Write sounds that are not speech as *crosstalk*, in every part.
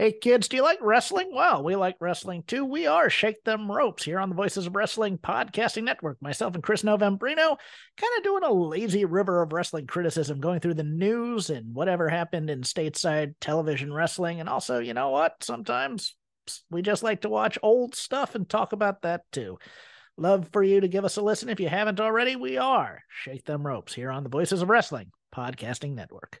Hey kids, do you like wrestling? Well, we like wrestling too. We are Shake Them Ropes here on the Voices of Wrestling Podcasting Network. Myself and Chris Novembrino kind of doing a lazy river of wrestling criticism, going through the news and whatever happened in stateside television wrestling. And also, you know what? Sometimes we just like to watch old stuff and talk about that too. Love for you to give us a listen. If you haven't already, we are Shake Them Ropes here on the Voices of Wrestling Podcasting Network.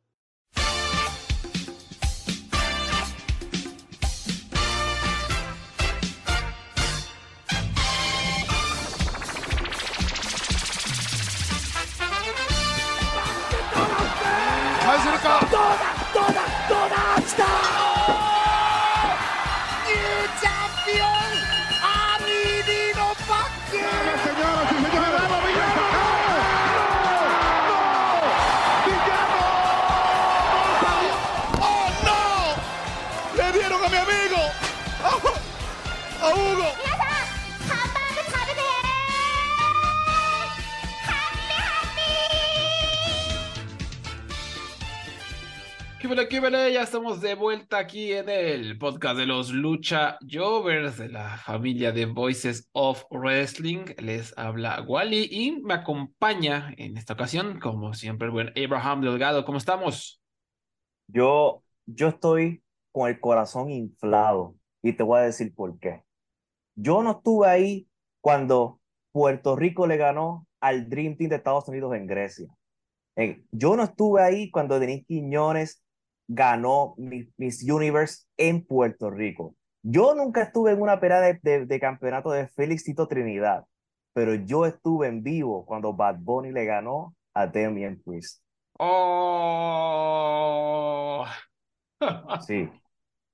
Ya estamos de vuelta aquí en el podcast de los Lucha Jovers de la familia de Voices of Wrestling. Les habla Wally y me acompaña en esta ocasión, como siempre, el buen Abraham Delgado. ¿Cómo estamos? Yo, yo estoy con el corazón inflado y te voy a decir por qué. Yo no estuve ahí cuando Puerto Rico le ganó al Dream Team de Estados Unidos en Grecia. Eh, yo no estuve ahí cuando Denis Quiñones ganó Miss Universe en Puerto Rico. Yo nunca estuve en una pelea de, de, campeonato de Félix Tito Trinidad, pero yo estuve en vivo cuando Bad Bunny le ganó a Damian Priest. Oh. *laughs* sí.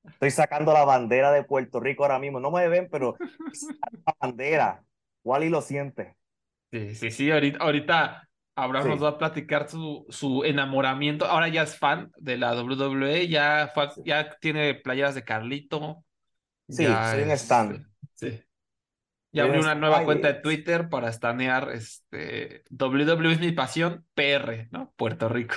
Estoy sacando la bandera de Puerto Rico ahora mismo. No me ven, pero *laughs* la bandera. Wally lo siente. Sí, sí, sí. Ahorita, ahorita Abraham nos va a platicar su, su enamoramiento. Ahora ya es fan de la WWE, ya, ya tiene playeras de Carlito. Sí, ya en stand. Sí. Ya abrió una nueva cuenta de Twitter para estanear este WWE es mi pasión, PR, ¿no? Puerto Rico.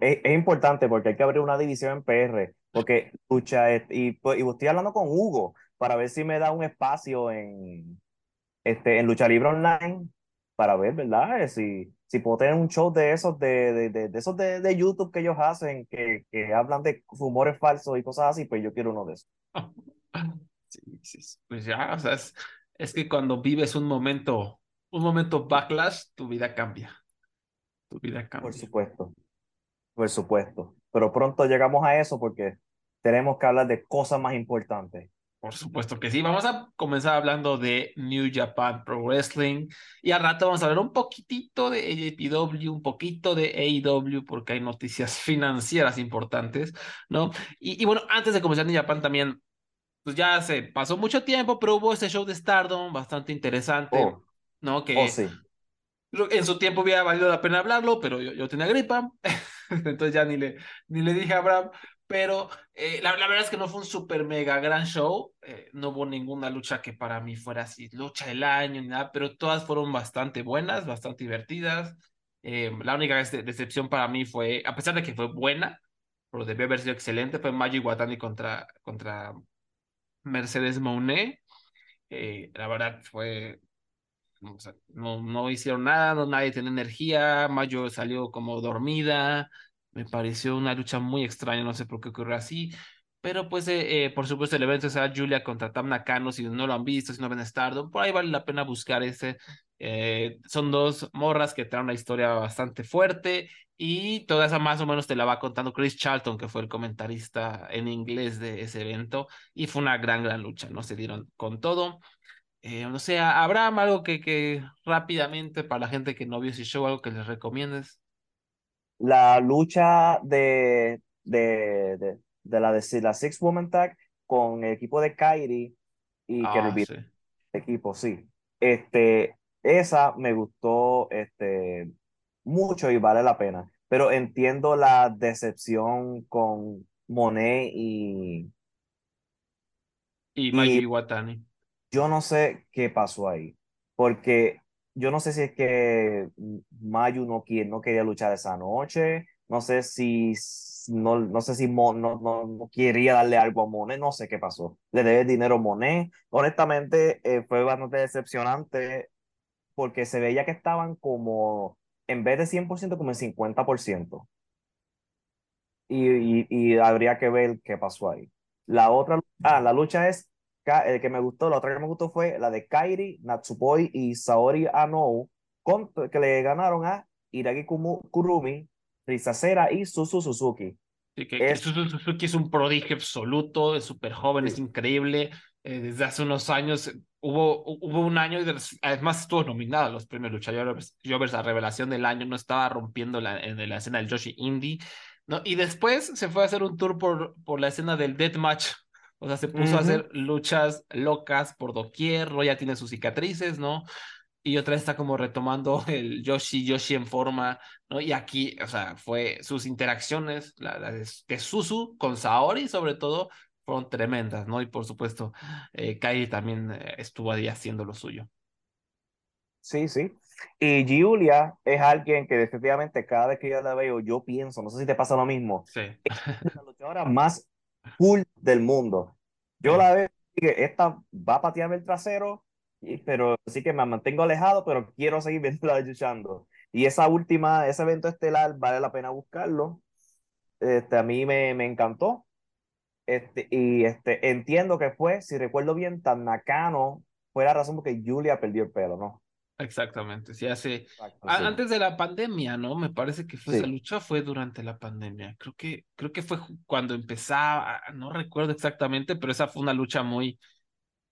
Es, importante porque hay que abrir una división en PR, porque lucha y, pues, y estoy hablando con Hugo para ver si me da un espacio en este en Lucha Libre Online para ver, ¿verdad? Si si puedo tener un show de esos de, de, de, esos de, de, YouTube que ellos hacen, que, que hablan de rumores falsos y cosas así, pues yo quiero uno de esos. *laughs* Sí, sí, pues ya, o sea, es, es que cuando vives un momento, un momento backlash, tu vida cambia. Tu vida cambia. Por supuesto, por supuesto. Pero pronto llegamos a eso porque tenemos que hablar de cosas más importantes. Por supuesto que sí. Vamos a comenzar hablando de New Japan Pro Wrestling y al rato vamos a hablar un poquitito de AJPW, un poquito de AEW porque hay noticias *laughs* financieras importantes, ¿no? Y, bueno, antes de comenzar New Japan también, pues ya se pasó mucho tiempo, pero hubo ese show de Stardom bastante interesante, oh. ¿no? Que oh, sí. en su tiempo hubiera valido la pena hablarlo, pero yo, yo tenía gripa, *laughs* entonces ya ni le, ni le dije a Abraham, pero eh, la, verdad es que no fue un super mega gran show. Eh, no hubo ninguna lucha que para mí fuera así, lucha del año ni nada, pero todas fueron bastante buenas, bastante divertidas. Eh, la única decepción para mí fue, a pesar de que fue buena, pero debió haber sido excelente, fue Maggie Watani contra, contra Mercedes Monet. la verdad fue. no, no hicieron nada, no, nadie tenía energía. Mayo salió como dormida. Me pareció una lucha muy extraña, no sé por qué ocurrió así. Pero pues, eh, eh, por supuesto, el evento será Julia contra Tam Nakano. Si no lo han visto, si no ven Stardom, por ahí vale la pena buscar ese. Eh, son dos morras que traen una historia bastante fuerte y toda esa más o menos te la va contando Chris Charlton, que fue el comentarista en inglés de ese evento. Y fue una gran, gran lucha, ¿no? Se dieron con todo. no sé, Abraham, algo que, que rápidamente para la gente que no vio ese show, algo que les recomiendes la lucha de, de, de, la, de la Six Woman Tag con el equipo de Kairi y ah, que el equipo, sí. Este, esa me gustó este, mucho y vale la pena. Pero entiendo la decepción con Monet y, Y Mayu Iwatani. yo no sé qué pasó ahí, porque yo no sé si es que Mayu no, no quería luchar esa noche, no sé si no, no sé si Mon- no, no, no quería darle algo a Monet, no sé qué pasó. Le debe dinero a Monet. Honestamente, eh, fue bastante decepcionante porque se veía que estaban como, en vez de 100%, como en 50%. Y, y, y habría que ver qué pasó ahí. La otra, ah, la lucha es, el que me gustó, la otra que me gustó fue la de Kairi, Natsupoi y Saori Anou, con, que le ganaron a Iragi Kumu- Kurumi, Rizasera y Suzu Suzuki. Sí, que, que Es- Suzu Suzuki es un prodigio absoluto, es súper joven, es Sí. increíble. eh, desde hace unos años eh, hubo, hubo un año y de- además estuvo nominada a los premios Luchadores Jovers a Revelación del Año, no estaba rompiendo la, en la escena del Yoshi Indie, ¿no? Y después se fue a hacer un tour por, por la escena del Deathmatch. O sea, se puso a Ujú. hacer luchas locas por doquier, ¿no? Ya tiene sus cicatrices, ¿no? Y otra vez está como retomando *laughs* el Yoshi, Yoshi en forma, ¿no? Y aquí, o sea, fue sus interacciones, la, la de, Suzu con Saori, sobre todo, fueron tremendas, ¿no? Y por supuesto, eh, Kairi también eh, estuvo ahí haciendo lo suyo. Sí, sí. Y Giulia es alguien que definitivamente cada vez que yo la veo, yo pienso, no sé si te pasa lo mismo, Sí. la *laughs* luchadora más cool del mundo. Yo la veo que esta va a patearme el trasero, pero sí que me mantengo alejado, pero quiero seguir *laughs* viéndola luchando. Y esa última, ese evento estelar, vale la pena buscarlo. Este, a mí me, me encantó. Este, y este, entiendo que fue, si recuerdo bien, tan Nakano fue la razón por que Julia perdió el pelo, ¿no? Exactamente, sí, hace... Exacto, a- sí. Antes de la pandemia, ¿no? Me parece que fue Sí. esa lucha fue durante la pandemia. Creo que, creo que fue cuando empezaba, no recuerdo exactamente, pero esa fue una lucha muy,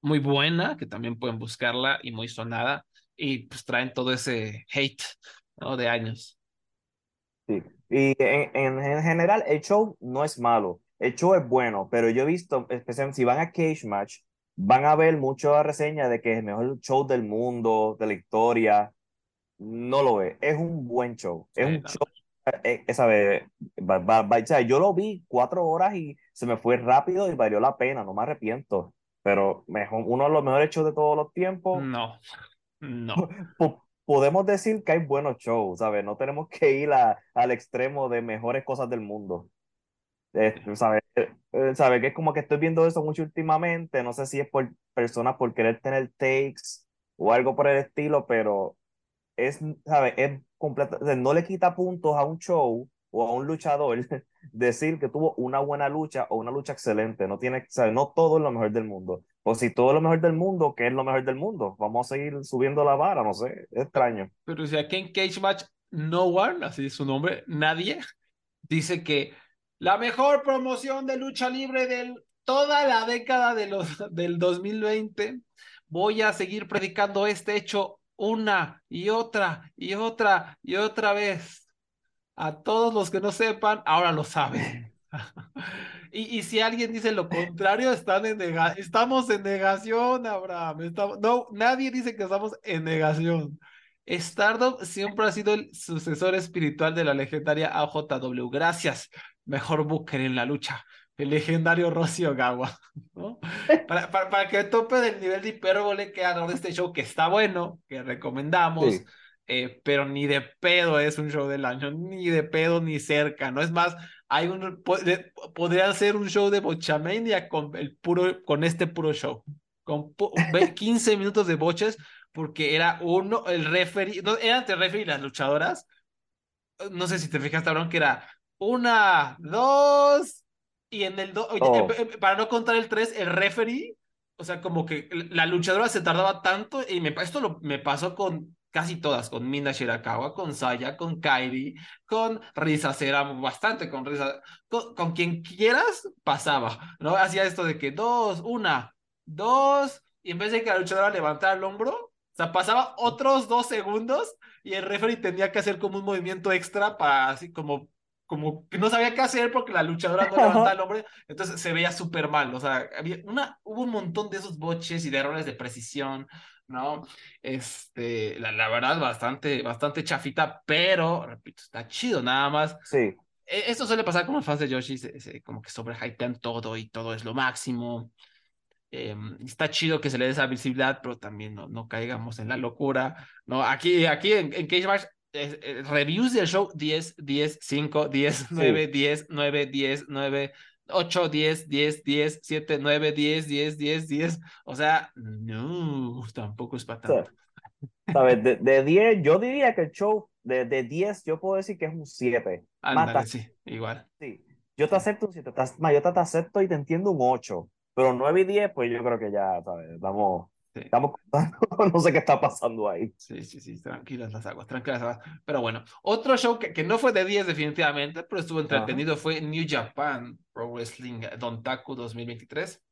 muy buena, que también pueden buscarla y muy sonada. Y pues traen todo ese hate, ¿no? De años. Sí. Y en, en, en general, el show no es malo. El show es bueno, pero yo he visto, especialmente si van a Cage Match, van a ver muchas reseñas de que es el mejor show del mundo, de la historia. No lo es. Es un buen show. Es Sí, un show. eh, eh, ¿sabe? Va- va- va- o sea, yo lo vi cuatro horas y se me fue rápido y valió la pena, no me arrepiento. Pero mejor, uno de los mejores shows de todos los tiempos. No, no. *laughs* po- podemos decir que hay buenos shows, ¿sabes? No tenemos que ir a- al extremo de mejores cosas del mundo. ¿Sabes? Eh, ¿sabes? Que es como que estoy viendo eso mucho últimamente, no sé si es por personas por querer tener takes o algo por el estilo, pero es, ¿sabes? Es completa, no le quita puntos a un show o a un luchador *laughs* decir que tuvo una buena lucha o una lucha excelente. No tiene, ¿sabes? No todo es lo mejor del mundo. O si todo es lo mejor del mundo, ¿qué es lo mejor del mundo? Vamos a seguir subiendo la vara, no sé, es extraño. Pero si aquí en Cage Match, no one, así es su nombre, nadie, dice que la mejor promoción de lucha libre de toda la década de los, del 2020, voy a seguir predicando este hecho una y otra y otra y otra vez. A todos los que no sepan, ahora lo saben. *laughs* Y, y si alguien dice lo contrario, están en estamos en negación, Abraham. No, nadie dice que estamos en negación. Stardom siempre ha sido el sucesor espiritual de la legendaria AJW. Gracias, mejor Booker en la lucha, el legendario Rossi Ogawa. *laughs* ¿no? *laughs* Para, para, para que tope del nivel de hipérbole que ha dado este show, que está bueno, que recomendamos, Sí. eh, pero ni de pedo es un show del año, ni de pedo ni cerca, ¿no? Es más, hay un, po- de- podría ser un show de Bochamania con el puro, con este puro show, con pu- ve- *laughs* 15 minutos de boches, porque era uno, el referee, no, era entre referee y las luchadoras, no sé si te fijaste, Aaron, que era una, dos, y en el dos, Oh. para no contar el tres, el referee, o sea, como que la luchadora se tardaba tanto, y me, esto lo, me pasó con casi todas, con Mina Shirakawa, con Saya, con Kairi, con Risa Cera, bastante con Risa, con, con quien quieras, pasaba, ¿no? Hacía esto de que dos, una, dos, y en vez de que la luchadora levantara el hombro, o sea, pasaba otros dos segundos y el referee tenía que hacer como un movimiento extra para así como, como que no sabía qué hacer porque la luchadora no levantaba el hombro, entonces se veía súper mal, o sea, había una, hubo un montón de esos boches y de errores de precisión, ¿no? Este, la, la verdad, bastante, bastante chafita, pero, repito, está chido, nada más. Sí. e, esto suele pasar con los fans de Yoshi, se, se, como que sobrehypean todo y todo es lo máximo. Eh, está chido que se le dé esa visibilidad, pero también no, no caigamos en la locura. No, aquí, aquí en, en Cage Match, eh, eh, reviews del show 10, 10, 5, 10, 9, 10, 9, 10, 9, 8, 10, 10, 10, 7, 9, 10, 10, 10, 10. O sea, no, tampoco es para tanto. ¿Sabes? De, de 10, yo diría que el show de, de 10, yo puedo decir que es un 7. Ándale, sí, igual. Sí, yo te acepto un 7, yo te acepto y te entiendo un 8. Pero 9 y 10, pues yo creo que ya, ¿sabes? Estamos, sí. estamos *laughs* no sé qué está pasando ahí. Sí, sí, sí, tranquilas las aguas, tranquilas las aguas. Pero bueno, otro show que, que no fue de 10 definitivamente, pero estuvo entretenido Ajá. fue New Japan Pro Wrestling Dontaku 2023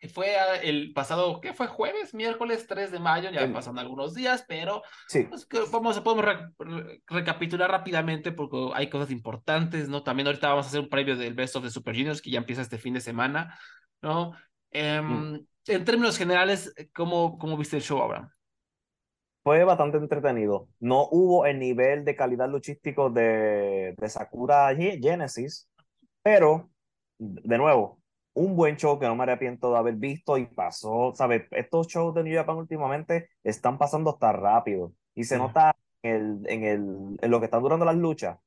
que fue el pasado, ¿qué fue? Jueves, miércoles 3 de mayo, ya sí. pasan algunos días, pero sí. pues, que vamos, podemos re, recapitular rápidamente porque hay cosas importantes, ¿no? También ahorita vamos a hacer un previo del Best of the Super Juniors que ya empieza este fin de semana, ¿no? Eh, mm. En términos generales, ¿cómo, ¿cómo viste el show, Abraham? Fue bastante entretenido. No hubo el nivel de calidad luchístico de, de Sakura Genesis, pero, de nuevo, un buen show que no me arrepiento de haber visto y pasó, ¿sabes? Estos shows de New Japan últimamente están pasando hasta rápido y se sí. nota en, el, en, el, en lo que están durando las luchas,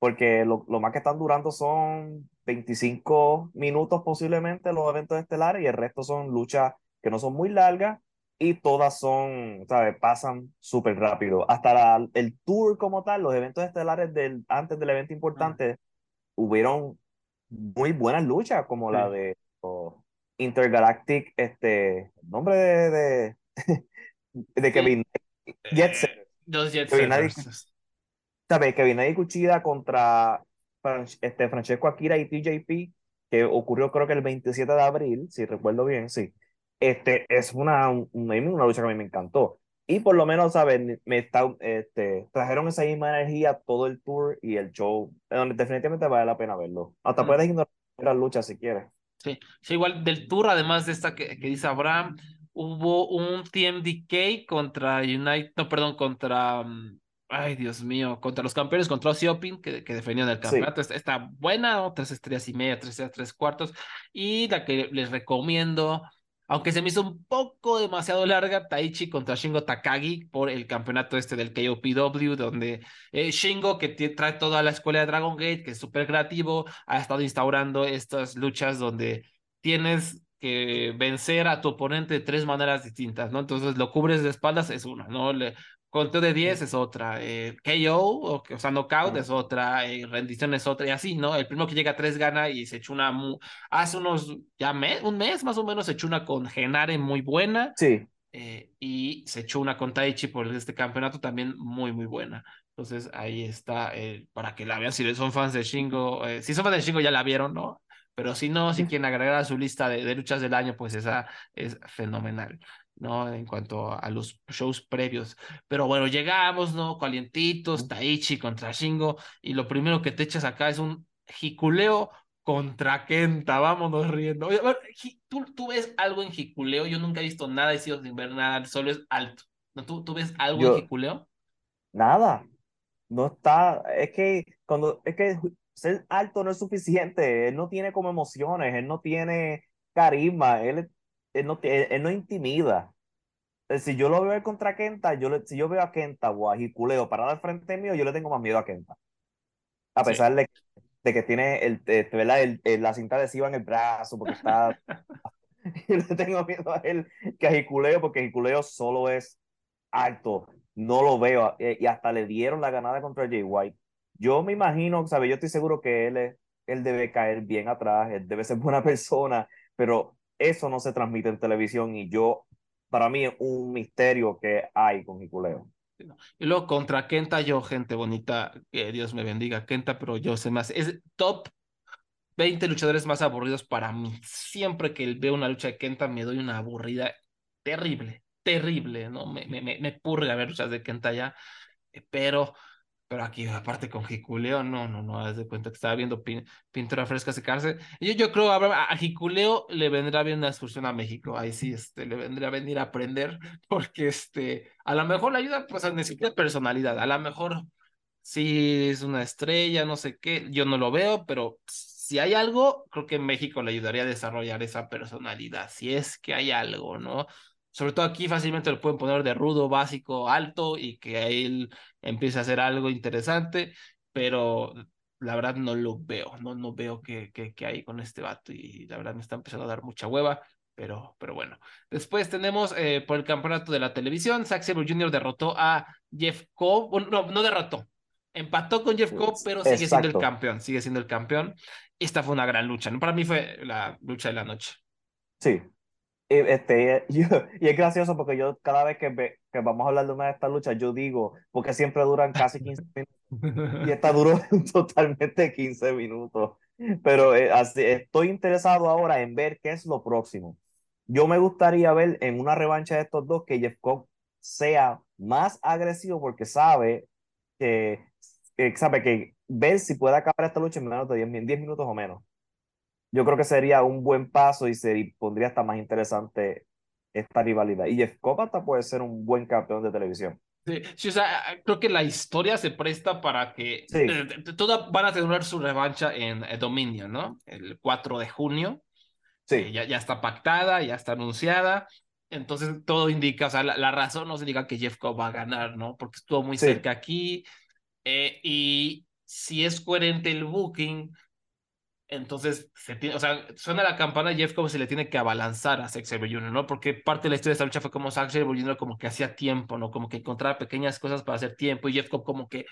porque lo, lo, más que están durando son 25 minutos posiblemente los eventos estelares y el resto son luchas que no son muy largas y todas son, ¿sabes? Pasan súper rápido. Hasta la, el tour como tal, los eventos estelares del, antes del evento importante, ah. hubieron muy buenas luchas, como sí. la de oh, Intergalactic, este, nombre de, de, *laughs* de Kevin sí. Jet Set. Los Jet Kevin *laughs* ¿Sabes? Kevin y Cuchida contra este, Francesco Akira y TJP, que ocurrió creo que el 27 de abril, si recuerdo bien, sí. Este, es una, una, una lucha que a mí me encantó. Y por lo menos, ¿sabes? Me está, este, trajeron esa misma energía todo el tour y el show. Donde definitivamente vale la pena verlo. Hasta mm. puedes ignorar las luchas si quieres. Sí. sí, igual del tour, además de esta que, que dice Abraham, hubo un TMDK contra United, no, perdón, contra, mm, ay Dios mío, contra los campeones, contra Osiopin, que, que defendían el campeonato. Sí. Está, buena, ¿no? tres estrellas y media, tres estrellas, tres cuartos. Y la que les recomiendo aunque se me hizo un poco demasiado larga, Taichi contra Shingo Takagi por el campeonato este del KOPW, donde eh, Shingo, que trae toda la escuela de Dragon Gate, que es súper creativo, ha estado instaurando estas luchas donde tienes que vencer a tu oponente de tres maneras distintas, ¿no? Entonces lo cubres de espaldas es una, ¿no? Le, conteo de 10 es otra, eh, KO, o, o, sea, knockout es otra, eh, rendición es otra, y así, ¿no? El primero que llega a 3 gana y se echó una, hace unos, ya mes, un mes más o menos, se echó una con Genare muy buena. Sí. Eh, y se echó una con Taichi por este campeonato también muy, muy buena. Entonces ahí está, para que la vean, si son fans de Shingo, si son fans de Shingo ya la vieron, ¿no? Pero si no, si quieren agregar a su lista de, de luchas del año, pues esa es fenomenal. ¿no? En cuanto a los shows previos. Pero bueno, llegamos, ¿no? Calientitos, Taichi contra Shingo, y lo primero que te echas acá es un jiculeo contra Kenta, vámonos riendo. Oye, ver, ¿tú, ¿tú, ves algo en jiculeo, yo nunca he visto nada, he sido sin ver nada, solo es alto. ¿No? ¿Tú, ¿Tú ves algo yo, en jiculeo? Nada, no está, es que cuando, es que ser alto no es suficiente, él no tiene como emociones, él no tiene carisma, él él no, él, él no intimida. Eh, si yo lo veo contra Kenta, yo le, si yo veo a Kenta o a Hikuleo parado al frente mío, yo le tengo más miedo a Kenta. A pesar sí. de, de, que tiene el, ¿verdad? El, el, la cinta adhesiva en el brazo, porque está. yo *laughs* *laughs* le tengo miedo a él que a porque Hikuleo solo es alto. No lo veo. Eh, y hasta le dieron la ganada contra Jay White. Yo me imagino, ¿sabes? Yo estoy seguro que él, es, él debe caer bien atrás, él debe ser *laughs* buena persona, pero eso no se transmite en televisión y yo, para mí es un misterio que hay con Hikuleo. Y luego contra Kenta, yo, gente bonita, que Dios me bendiga, Kenta, pero yo sé más, es top 20 luchadores más aburridos para mí. Siempre que veo una lucha de Kenta me doy una aburrida terrible, terrible, ¿no? Me, me, me purga ver luchas de Kenta ya, pero pero aquí, aparte con Jiculeo, no, no, no, haz de cuenta que estaba viendo pin, pintura fresca secarse. Yo, yo creo a, a Jiculeo le vendrá bien una excursión a México. Ahí sí, este, le vendría a venir a aprender, *laughs* porque este, a lo mejor le ayuda, pues, a necesitar personalidad. A lo mejor sí es una estrella, no sé qué, yo no lo veo, pero si hay algo, creo que México le ayudaría a desarrollar esa personalidad, si es que hay algo, ¿no? Sobre todo aquí fácilmente lo pueden poner de rudo, básico, alto y que él empiece a hacer algo interesante, pero la verdad no lo veo, no, no veo qué, qué, hay con este vato y la verdad me está empezando a dar mucha hueva. Pero, pero bueno. Después tenemos eh, por el campeonato de la televisión, Zack Sabre Jr. derrotó a Jeff Cobb. no, no derrotó. Empató con Jeff Cobb, pero sigue siendo el campeón. Sigue siendo el campeón. Esta fue una gran lucha. Para mí fue la lucha de la noche. Sí, este, *laughs* y es gracioso porque yo cada vez que, que vamos a hablar de una de estas luchas, yo digo, porque siempre duran casi 15 *laughs* minutos. Y esta duró *laughs* totalmente 15 minutos. Pero eh, así, estoy interesado ahora en ver qué es lo próximo. Yo me gustaría ver en una revancha de estos dos que Jeff Cobb sea más agresivo porque sabe que, sabe que ver si puede acabar esta lucha en menos de 10, 10 minutos o menos yo creo que sería un buen paso y se pondría hasta más interesante esta rivalidad. Y Jeff Cobb puede ser un buen campeón de televisión. Sí, o sea, creo que la historia se presta para que sí. todas van a tener su revancha en Dominion, ¿no? El 4 de junio. Sí. ya, ya está pactada, ya está anunciada. Entonces todo indica, o sea, la, razón nos indica que Jeff Cobb va a ganar, ¿no? Porque estuvo muy cerca aquí. Eh, y si es coherente el booking, entonces, se tiene, o sea, suena la campana Jeff como se le tiene que abalanzar a Zack Sabre Jr., ¿no? Porque parte de la historia de esta lucha fue como Zack Sabre Jr. como que hacía tiempo, ¿no? Como que encontraba pequeñas cosas para hacer tiempo y Jeff Cobb como que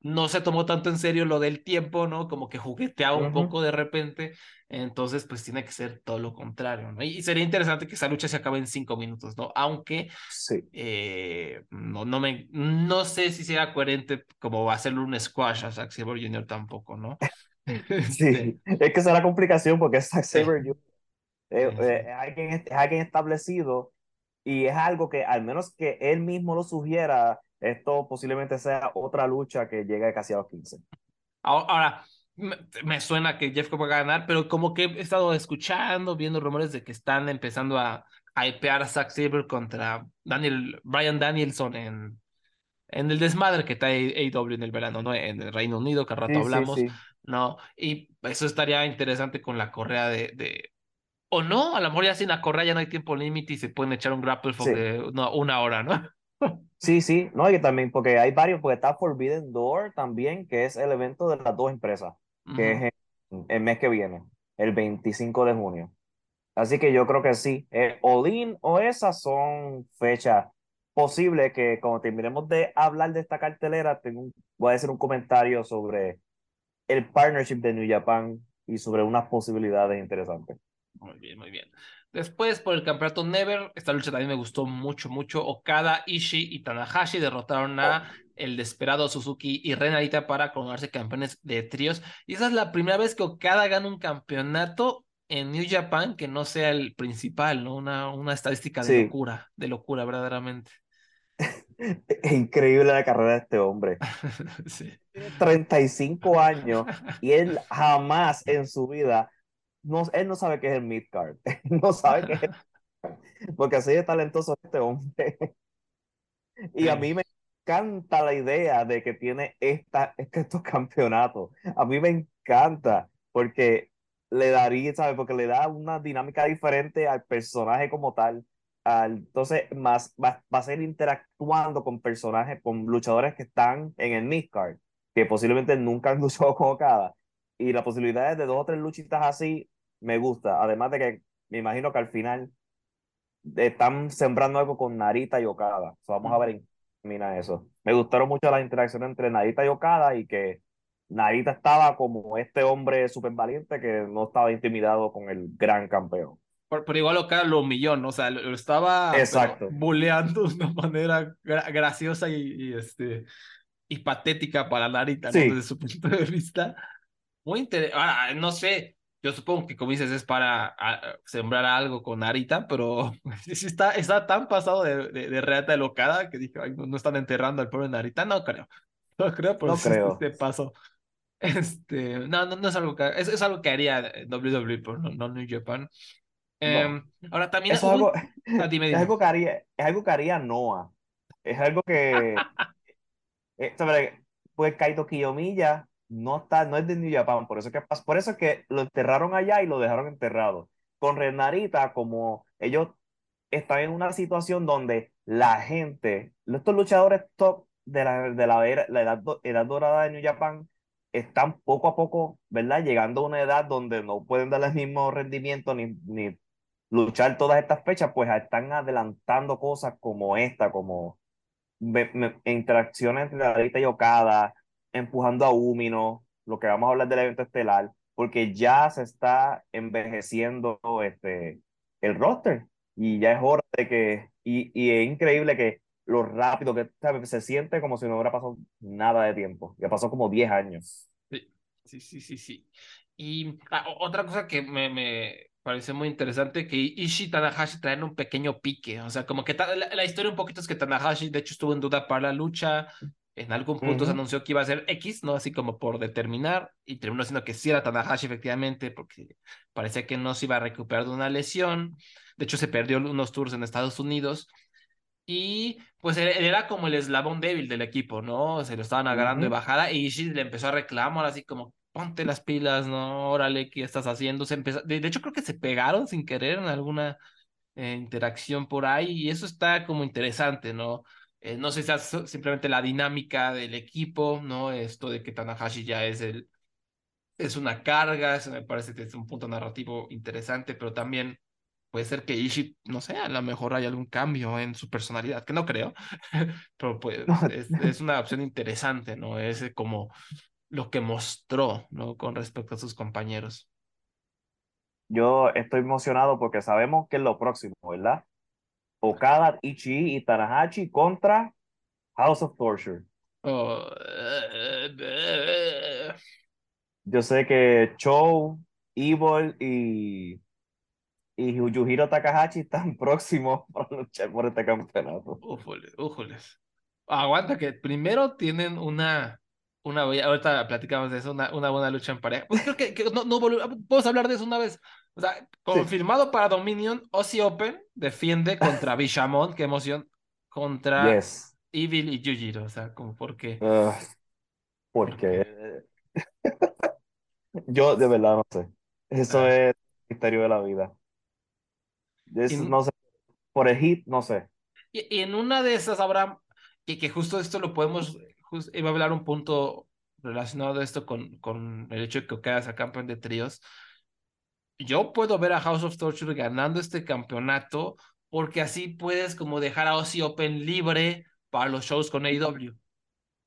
no se tomó tanto en serio lo del tiempo, ¿no? Como que jugueteaba un poco de repente. Entonces, pues tiene que ser todo lo contrario, ¿no? Y sería interesante que esa lucha se acabe en cinco minutos, ¿no? Aunque sí. Eh, no, no, me, no sé si sea coherente como va a ser un squash a Zack Sabre Jr. tampoco, ¿no? *laughs* Sí, es que esa es la complicación porque Zack Saber eh, eh, es, alguien, es alguien establecido y es algo que al menos que él mismo lo sugiera, esto posiblemente sea otra lucha que llegue casi a los 15. Ahora, me, suena que Jeff Cobb va a ganar, pero como que he estado escuchando, viendo rumores de que están empezando a hypear a Zack Saber contra Daniel, Brian Danielson en, en el desmadre que está AEW en el verano, ¿no? En el Reino Unido, que al rato hablamos. ¿No? Y eso estaría interesante con la correa de, de... O no, a lo mejor ya sin la correa ya no hay tiempo límite y se pueden echar un grapple de una, hora, ¿no? *laughs* Sí, sí, no, y también porque hay varios, porque está Forbidden Door también, que es el evento de las dos empresas, que es el, mes que viene, el 25 de junio. Así que yo creo que sí, eh, Odin o esas son fechas posibles que cuando terminemos de hablar de esta cartelera, tengo voy a hacer un comentario sobre el partnership de New Japan y sobre unas posibilidades interesantes. Muy bien, muy bien. Después, por el campeonato Never, esta lucha también me gustó mucho, mucho. Okada, Ishii y Tanahashi derrotaron a el desesperado Suzuki y Renarita para coronarse campeones de tríos. Y esa es la primera vez que Okada gana un campeonato en New Japan que no sea el principal, ¿no? Una, una estadística de locura, de locura, verdaderamente. *laughs* Increíble la carrera de este hombre. *laughs* sí. Tiene 35 años y él jamás en su vida, no, él no sabe qué es el midcard. *laughs* no sabe qué es. Porque así de talentoso este hombre. *laughs* y a mí me encanta la idea de que tiene esta, estos campeonatos. A mí me encanta porque le daría, ¿sabes? Porque le da una dinámica diferente al personaje como tal entonces más va, a ser interactuando con personajes, con luchadores que están en el midcard, que posiblemente nunca han *laughs* luchado con Okada. Y la posibilidad de dos o tres luchitas así me gusta. Además de que me imagino que al final están sembrando algo con Narita y Okada. vamos a ver en mira eso. Me gustaron mucho las interacciones entre Narita y Okada y que Narita estaba como este hombre súper valiente que no estaba intimidado con el gran campeón. Pero, igual Okada lo humilló, ¿no? O sea, lo, estaba buleando de una manera graciosa y, este, y patética para Narita, ¿no? Desde su *laughs* punto de vista. Muy interesante. no sé, yo supongo que como dices es para sembrar algo con Narita, pero *laughs* sí está, está tan pasado de, de, reata de locada que dije, no, están enterrando al pobre Narita. No creo. *laughs* No creo, pero no creo. este paso. Este, no, no, no es algo que, es, es algo que haría WWE, pero no, no New Japan. Em, ahora también es, algo, ah, es algo que haría, Noah. Es algo que eh, pues Kaito Kiyomiya no está, no es de New Japan, por eso que por eso es que lo enterraron allá y lo dejaron enterrado. Con Renarita, como ellos están en una situación donde la gente, estos luchadores top de la, de la, era, la edad, edad dorada de New Japan, están poco a poco, ¿verdad? Llegando a una edad donde no pueden dar el mismo rendimiento ni, ni luchar todas estas fechas, pues están adelantando cosas como esta, como interacciones entre y Okada, empujando a Umino, lo que vamos a hablar del evento estelar, porque ya se está envejeciendo este, el roster y ya es hora de que, y, y es increíble que lo rápido que se siente como si no hubiera pasado nada de tiempo, ya pasó como 10 años. Sí, sí, sí, sí. Y ah, otra cosa que me, me parece muy interesante, que Ishii y Tanahashi traen un pequeño pique, o sea, como que la, historia un poquito es que Tanahashi de hecho estuvo en duda para la lucha, en algún punto se anunció que iba a ser X, ¿no? Así como por determinar, y terminó siendo que sí era Tanahashi efectivamente, porque parecía que no se iba a recuperar de una lesión. De hecho, se perdió unos tours en Estados Unidos. Y pues él, era como el eslabón débil del equipo, ¿no? Se lo estaban agarrando de bajada y Ishii le empezó a reclamar así como, ponte las pilas, ¿no? Órale, ¿qué estás haciendo? Se empezó... de, hecho, creo que se pegaron sin querer en alguna eh, interacción por ahí y eso está como interesante, ¿no? Eh, no sé si es simplemente la dinámica del equipo, ¿no? Esto de que Tanahashi ya es el es una carga, eso me parece que es un punto narrativo interesante, pero también puede ser que Ishii, no sé, a lo mejor hay algún cambio en su personalidad, que no creo, *laughs* pero pues es, es, una opción interesante, ¿no? Es como lo que mostró, ¿no? Con respecto a sus compañeros. Yo estoy emocionado porque sabemos que es lo próximo, ¿verdad? Okada, Ichi y Tanahashi contra House of Torture. Oh, Yo sé que Cho, Evil y, y Yujiro Takahashi están *laughs* próximos para luchar por este campeonato. Újoles, újoles. Aguanta que primero tienen una, una ahorita platicamos de eso, una, una buena lucha en pareja. Pues creo que, no, no podemos hablar de eso una vez. O sea, confirmado para Dominion, Ozzy Open defiende contra *laughs* Bishamon, qué emoción, contra Evil y Yujiro, o sea, como por qué. Uh, porque *laughs* yo de verdad no sé. Eso ah. es el misterio de la vida. no sé, por el hit, no sé. Y, en una de esas habrá, y que justo esto lo podemos, iba a hablar un punto relacionado a esto con, con el hecho de que Okada sea campeón de tríos yo puedo ver a House of Torture ganando este campeonato porque así puedes como dejar a Ozzy Open libre para los shows con AEW.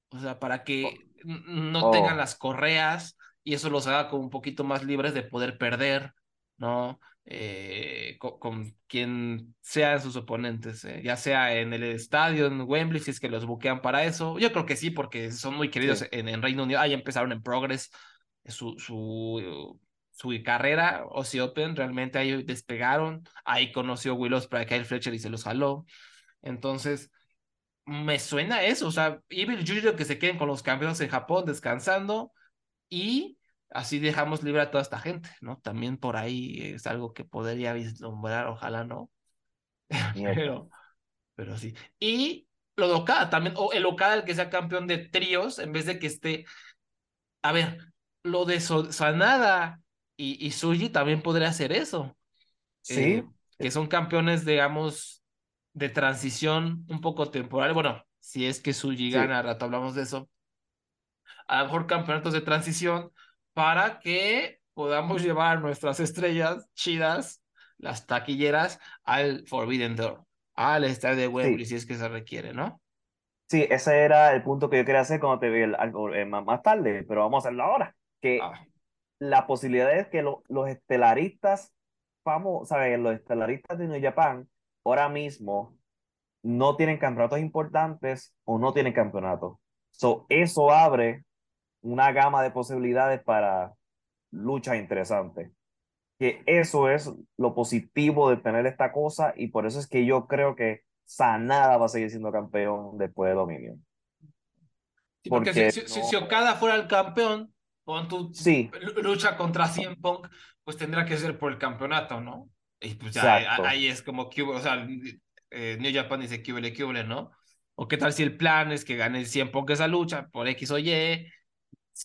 O sea, para que oh. no tengan oh. las correas y eso los haga como un poquito más libres de poder perder, ¿no? Eh, con, quien sean sus oponentes, eh, ya sea en el estadio, en Wembley, si es que los buquean para eso. Yo creo que sí, porque son muy queridos en, en, Reino Unido. Ahí empezaron en Progress su, su su carrera Ozzy Open, realmente ahí despegaron, ahí conoció Willows para Kyle Fletcher y se los jaló. Entonces, me suena eso, o sea, Evil Junior que se queden con los campeones en Japón descansando y así dejamos libre a toda esta gente, ¿no? También por ahí es algo que podría vislumbrar, ojalá no. *laughs* pero, pero sí. Y lo de Okada también, o el Okada el que sea campeón de tríos, en vez de que esté, a ver, lo de Sanada y, y Suji también podría hacer eso. Sí. Eh, que son campeones, digamos, de transición un poco temporal. Bueno, si es que Suji gana, rato hablamos de eso. A lo mejor campeonatos de transición para que podamos llevar nuestras estrellas chidas, las taquilleras, al Forbidden Door, al estadio de Wembley, si es que se requiere, ¿no? Sí, ese era el punto que yo quería hacer cuando te vi algo eh, más tarde, pero vamos a hacerlo ahora. Que ah la posibilidad es que los estelaristas famosos, ¿sabes? Los estelaristas de New Japan ahora mismo no tienen campeonatos importantes o no tienen campeonatos. So, eso abre una gama de posibilidades para luchas interesantes. Que eso es lo positivo de tener esta cosa y por eso es que yo creo que Sanada va a seguir siendo campeón después de Dominion. porque, si, si, Okada fuera el campeón, con tu lucha contra CM Punk, pues tendrá que ser por el campeonato, ¿no? Y pues ya ahí, es como que, o sea, eh, New Japan dice que huele, que ¿no? O qué tal si el plan es que gane 100 pocos esa lucha por X o Y.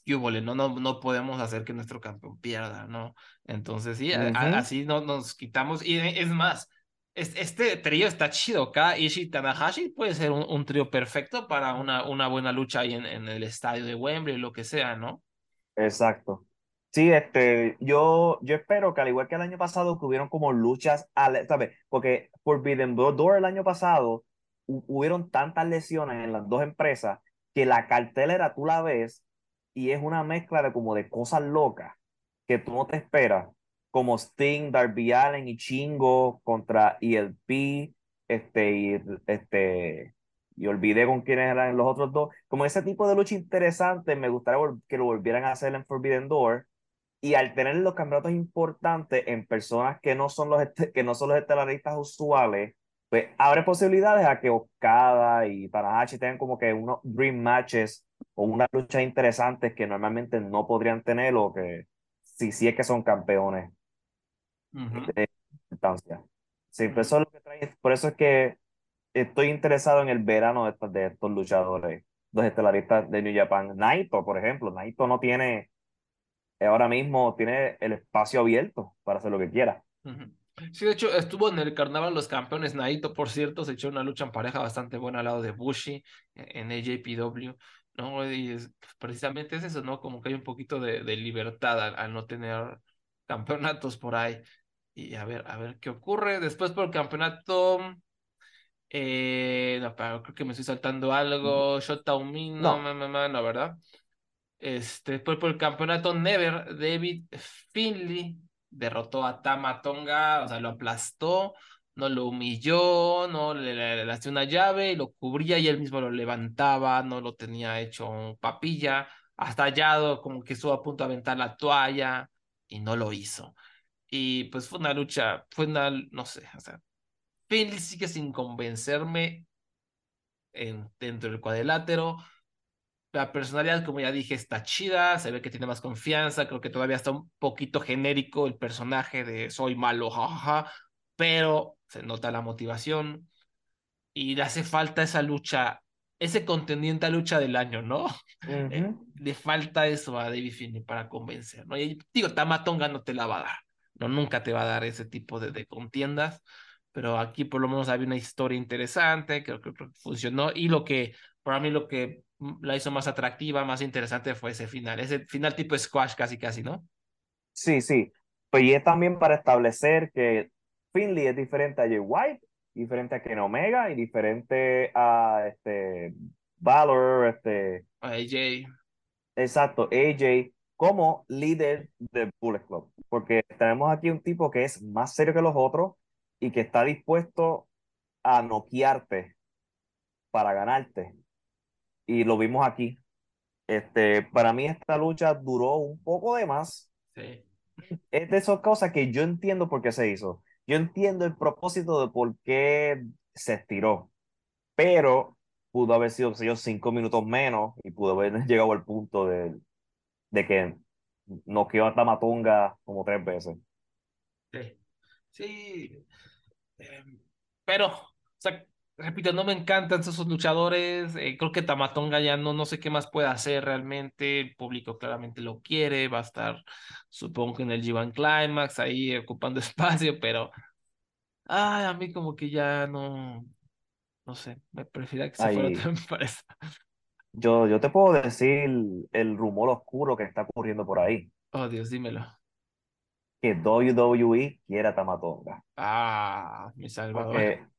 No, no, no podemos hacer que nuestro campeón pierda, ¿no? Entonces, sí, así no, nos quitamos. Y es más, este trío está chido. Acá Ishii Tanahashi puede ser un, trío perfecto para una, una buena lucha ahí en, en el estadio de Wembley, lo que sea, ¿no? Exacto. Sí, este, yo, yo espero que al igual que el año pasado, que hubieron como luchas, ¿sabes? Porque Forbidden Door el año pasado, hubieron tantas lesiones en las dos empresas que la cartelera tú la ves y es una mezcla de como de cosas locas que tú no te esperas, como Sting, Darby Allen y Chingo contra ELP, este, y, este, y olvidé con quiénes eran los otros dos. Como ese tipo de lucha interesante, me gustaría que lo volvieran a hacer en Forbidden Door. Y al tener los campeonatos importantes en personas que no son los, que no son los estelaristas usuales, pues abre posibilidades a que Okada y Tanahashi tengan como que unos dream matches o unas luchas interesantes que normalmente no podrían tener o que si sí es que son campeones de importancia. Sí, pues eso es lo que trae, por eso es que estoy interesado en el verano de estos, de estos luchadores, los estelaristas de New Japan. Naito, por ejemplo, Naito no tiene, ahora mismo tiene el espacio abierto para hacer lo que quiera. Sí, de hecho, estuvo en el Carnaval Los Campeones. Naito, por cierto, se echó una lucha en pareja bastante buena al lado de Bushi en AJPW. ¿no? Y es, pues, precisamente es eso, ¿no? Como que hay un poquito de, de libertad al, no tener campeonatos por ahí. Y a ver, a ver qué ocurre. Después por el campeonato. Eh, no, pero creo que me estoy saltando algo. Shota no, no, no, no, ¿verdad? Este, después por el campeonato Never, David Finley derrotó a Tama Tonga, o sea, lo aplastó, no lo humilló, no le, le, hacía una llave, lo cubría y él mismo lo levantaba, no lo tenía hecho papilla, hasta hallado como que estuvo a punto de aventar la toalla y no lo hizo. Y pues fue una lucha, fue una, no sé, o sea, Finley sigue sin convencerme en, dentro del cuadrilátero. La personalidad, como ya dije, está chida, se ve que tiene más confianza, creo que todavía está un poquito genérico el personaje de soy malo, jajaja, pero se nota la motivación y le hace falta esa lucha, ese contendiente a lucha del año, ¿no? Eh, le falta eso a David Finney para convencer, ¿no? Y digo, Tamatonga no te la va a dar, ¿no? Nunca te va a dar ese tipo de, de contiendas, pero aquí por lo menos había una historia interesante, creo que funcionó y lo que, para mí lo que la hizo más atractiva, más interesante fue ese final, ese final tipo squash casi casi, ¿no? Sí, sí. Pues y es también para establecer que Finley es diferente a Jay White, diferente a Ken Omega y diferente a este Valor, este AJ. Exacto, AJ como líder del Bullet Club, porque tenemos aquí un tipo que es más serio que los otros y que está dispuesto a noquearte para ganarte y lo vimos aquí. Este, para mí esta lucha duró un poco de más. Sí. Es de esas cosas que yo entiendo por qué se hizo. Yo entiendo el propósito de por qué se estiró, pero pudo haber sido, yo, cinco minutos menos y pudo haber *laughs* llegado al punto de, de que noqueó a Tamatonga como tres veces. Sí, sí. Eh, pero, o sea, repito, no me encantan esos luchadores. Eh, creo que Tamatonga ya no, no sé qué más puede hacer realmente. El público claramente lo quiere. Va a estar, supongo que en el G1 Climax, ahí ocupando *laughs* espacio, pero. Ay, a mí como que ya no. No sé, me prefiero que se fuera otra empresa. Yo, yo te puedo decir el rumor oscuro que está ocurriendo por ahí. Oh, Dios, dímelo. Que WWE quiera Tamatonga. Ah, mi salvador. Porque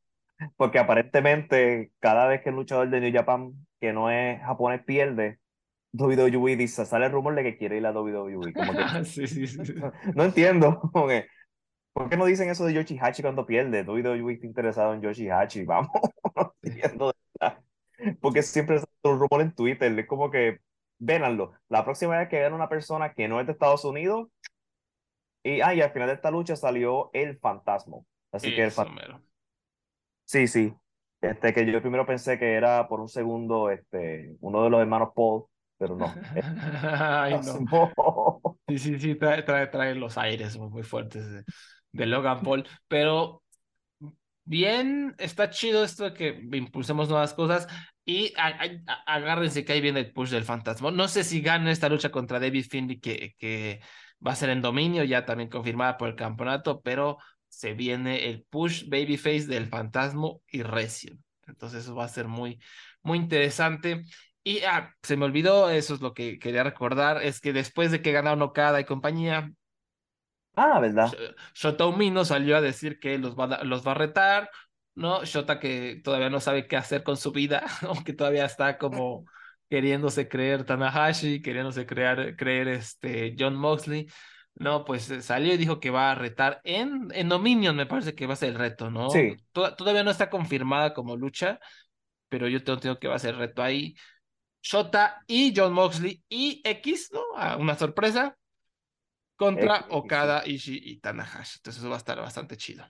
aparentemente cada vez que el luchador de New Japan que no es japonés pierde, WWE dice, sale el rumor de que quiere ir a WWE. Como que, *laughs* sí, sí, sí. *laughs* No, entiendo. ¿Por qué no dicen eso de Yoshihachi cuando pierde? WWE está interesado en Yoshihachi. *laughs* Vamos. no entiendo. Porque siempre es un rumor en Twitter. Es como que, véanlo. La próxima vez que vean una persona que no es de Estados Unidos, y, ah, y al final de esta lucha salió el fantasma. Así que el fantasma Sí, sí. Este, que yo primero pensé que era por un segundo este, uno de los hermanos Paul, pero no. *laughs* Ay, no. Sí, sí, sí, trae, trae, trae los aires muy, fuertes de, Logan Paul. Pero bien, está chido esto de que impulsemos nuevas cosas y agárrense que ahí viene el push del fantasma. No sé si gana esta lucha contra David Finley que, que va a ser en dominio, ya también confirmada por el campeonato, pero se viene el push babyface del fantasma y Recio. Entonces eso va a ser muy, muy interesante. Y ah, se me olvidó, eso es lo que quería recordar, es que después de que ganaron Okada y compañía, Ah, ¿verdad? Shota Umino salió a decir que los va, a, los va a retar, ¿no? Shota que todavía no sabe qué hacer con su vida, *laughs* aunque todavía está como queriéndose creer Tanahashi, queriéndose crear, creer este John Moxley, ¿no? Pues eh, salió y dijo que va a retar en, en Dominion, me parece que va a ser el reto, ¿no? Sí. todavía no está confirmada como lucha, pero yo tengo, que va a ser el reto ahí. Shota y John Moxley y X, ¿no? A una sorpresa contra Okada, Ishii y Tanahashi. Entonces eso va a estar bastante chido.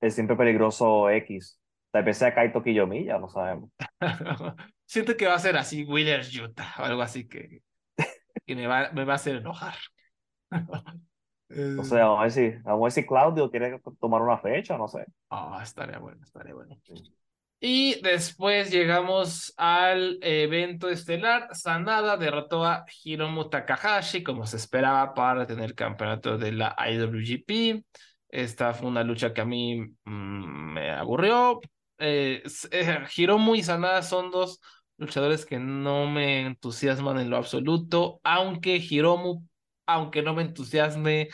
El siempre peligroso X. Tal vez sea Kaito Kiyomi, ya no sabemos. *laughs* Siento que va a ser así Wheeler's Utah o algo así que, que me, va, me va a hacer enojar. *laughs* o sea, vamos a, ver si, vamos a ver si Claudio quiere tomar una fecha, no sé. Ah, estaría bueno, estaría bueno. Y después llegamos al evento estelar. Sanada derrotó a Hiromu Takahashi, como se esperaba, para tener el campeonato de la IWGP. Esta fue una lucha que a mí mm, me aburrió. Eh, eh, Hiromu y Sanada son dos luchadores que no me entusiasman en lo absoluto, aunque Hiromu, aunque no me entusiasme,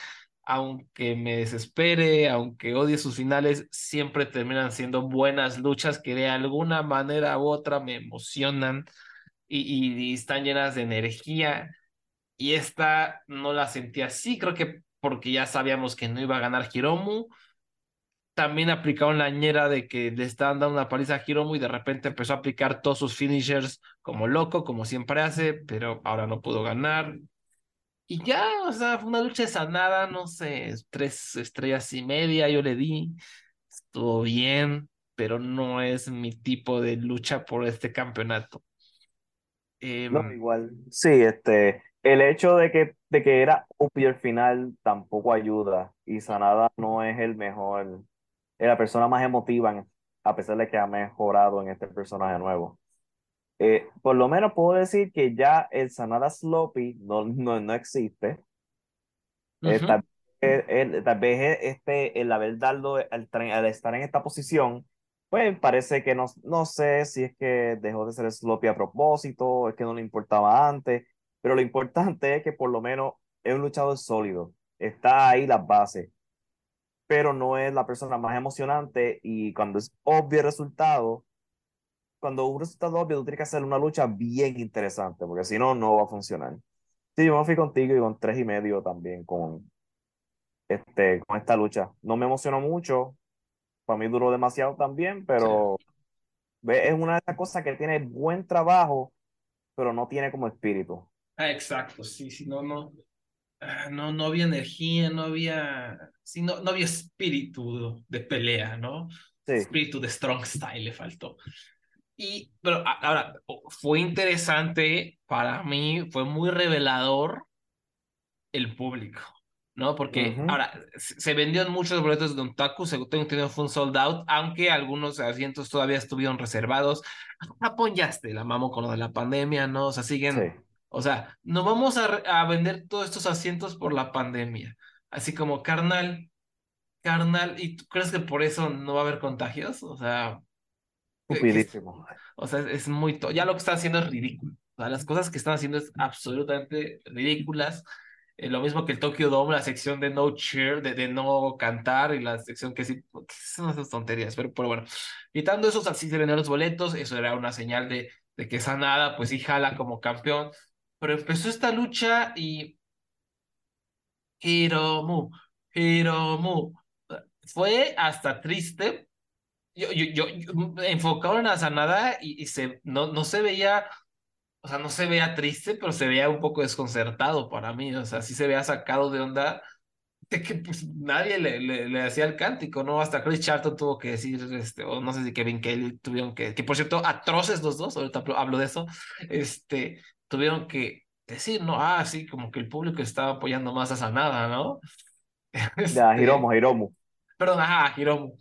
aunque me desespere, aunque odie sus finales, siempre terminan siendo buenas luchas que de alguna manera u otra me emocionan y, están llenas de energía. Y esta no la sentí así, creo que porque ya sabíamos que no iba a ganar Hiromu. También aplicaron la ñera de que le estaban dando una paliza a Hiromu y de repente empezó a aplicar todos sus finishers como loco, como siempre hace, pero ahora no pudo ganar. Y ya, o sea, fue una lucha sanada, no sé, tres estrellas y media yo le di. Estuvo bien, pero no es mi tipo de lucha por este campeonato. no, em, igual. Sí, este, el hecho de que, de que era obvio el final tampoco ayuda. Y Sanada no es el mejor, es la persona más emotiva, a pesar de que ha mejorado en este personaje nuevo. Eh, por lo menos puedo decir que ya el Sanada Sloppy no, no, no existe. Eh, tal, vez este, el haber dado al, al, estar en esta posición, pues parece que no, no sé si es que dejó de ser sloppy a propósito, es que no le importaba antes, pero lo importante es que por lo menos es un luchador sólido, está ahí las bases, pero no es la persona más emocionante y cuando es obvio el resultado, cuando un resultado obvio, tú tienes que hacer una lucha bien interesante, porque si no, no va a funcionar. Sí, yo me fui contigo y con tres y medio también con, este, con esta lucha. No me emocionó mucho, para mí duró demasiado también, pero es una de esas cosas que tiene buen trabajo, pero no tiene como espíritu. Ah, exacto, sí, sí, no, no, ah, no, no había energía, no había, sí, no, no había espíritu de pelea, ¿no? Sí. Espíritu de strong style le faltó. Y, pero ahora, fue interesante para mí, fue muy revelador el público, ¿no? Porque ahora, se vendieron muchos boletos de Taku, según tengo entendido fue un sold out, aunque algunos asientos todavía estuvieron reservados. Japón ya este, la mamo con lo de la pandemia, ¿no? O sea, siguen, o sea, no vamos a, a vender todos estos asientos por la pandemia. Así como, carnal, carnal, ¿y tú crees que por eso no va a haber contagios? O sea, o sea, es muy... Ya lo que están haciendo es ridículo. O sea, las cosas que están haciendo es absolutamente ridículas. Eh, lo mismo que el Tokyo Dome, la sección de no cheer, de, de no cantar, y la sección que sí, que son esas tonterías. Pero, pero bueno, quitando eso, así se vendieron los boletos, eso era una señal de, de que Sanada, pues sí jala como campeón. Pero empezó esta lucha y. Hiromu, Hiromu. Fue hasta triste yo, yo, yo, enfocado en la sanada y, y, se, no, no se veía, o sea, no se veía triste, pero se veía un poco desconcertado para mí, o sea, sí se veía sacado de onda de que pues nadie le, le, hacía el cántico, ¿no? Hasta Chris Charlton tuvo que decir, este, o no sé si Kevin Kelly tuvieron que, que por cierto, atroces los dos, ahorita hablo de eso, este, tuvieron que decir, ¿no? Ah, sí, como que el público estaba apoyando más a Sanada, ¿no? *laughs* Ya, Hiromu, Hiromu. Perdón, ajá, Hiromu.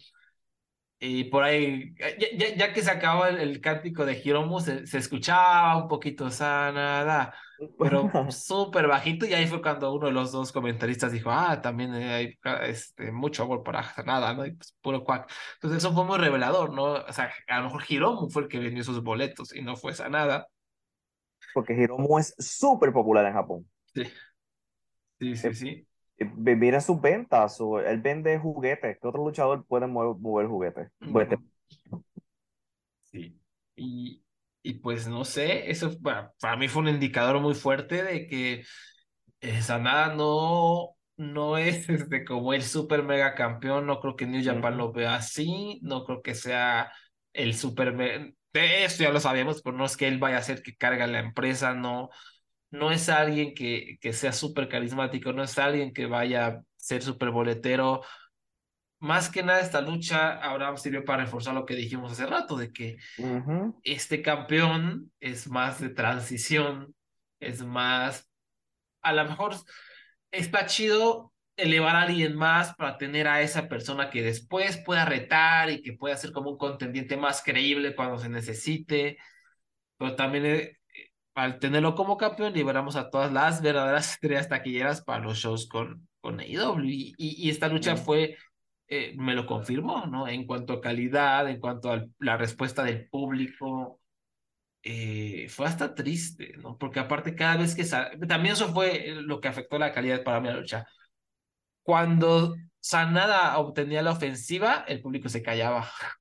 Y por ahí, ya, ya, que se acabó el, cántico de Hiromu, se, se, escuchaba un poquito Sanada, pero *laughs* súper bajito. Y ahí fue cuando uno de los dos comentaristas dijo: Ah, también hay este, mucho amor para Sanada, ¿no? Y pues puro cuac. Entonces, eso fue muy revelador, ¿no? O sea, a lo mejor Hiromu fue el que vendió esos boletos y no fue Sanada. Porque Hiromu es súper popular en Japón. Sí. Sí, sí, sí. Eh, mira sus ventas, él vende juguetes. ¿Qué otro luchador puede mover, juguetes? Sí. Y, y pues no sé, eso para, mí fue un indicador muy fuerte de que Sanada no, no es *laughs* este, como el super mega campeón. No creo que New Japan lo vea así. No creo que sea el super. De eso ya lo sabemos, pero no es que él vaya a ser que carga la empresa, no no es alguien que, que sea súper carismático, no es alguien que vaya a ser súper boletero. Más que nada esta lucha, Abraham sirvió para reforzar lo que dijimos hace rato, de que este campeón es más de transición, es más, a lo mejor está chido elevar a alguien más para tener a esa persona que después pueda retar y que pueda ser como un contendiente más creíble cuando se necesite, pero también eh, al tenerlo como campeón, liberamos a todas las verdaderas *laughs* estrellas taquilleras para los shows con, con AEW. Y, y, esta lucha fue, eh, me lo confirmó, ¿no? En cuanto a calidad, en cuanto a la respuesta del público, eh, fue hasta triste, ¿no? Porque aparte, cada vez que. También eso fue lo que afectó la calidad para mí la lucha. Cuando Sanada obtenía la ofensiva, el público se callaba. *laughs*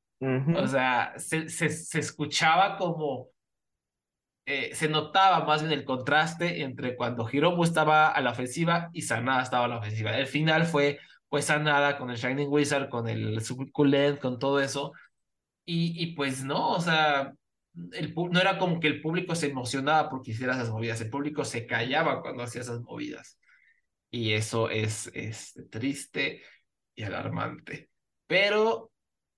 O sea, se, se, se escuchaba como eh, se notaba más bien el contraste entre cuando Hiromu estaba a la ofensiva y Sanada estaba a la ofensiva. El final fue pues Sanada con el Shining Wizard, con el Succulent, con todo eso. Y, y pues no, o sea, el, no era como que el público se emocionaba porque hiciera esas movidas, el público se callaba cuando hacía esas movidas. Y eso es, es triste y alarmante. Pero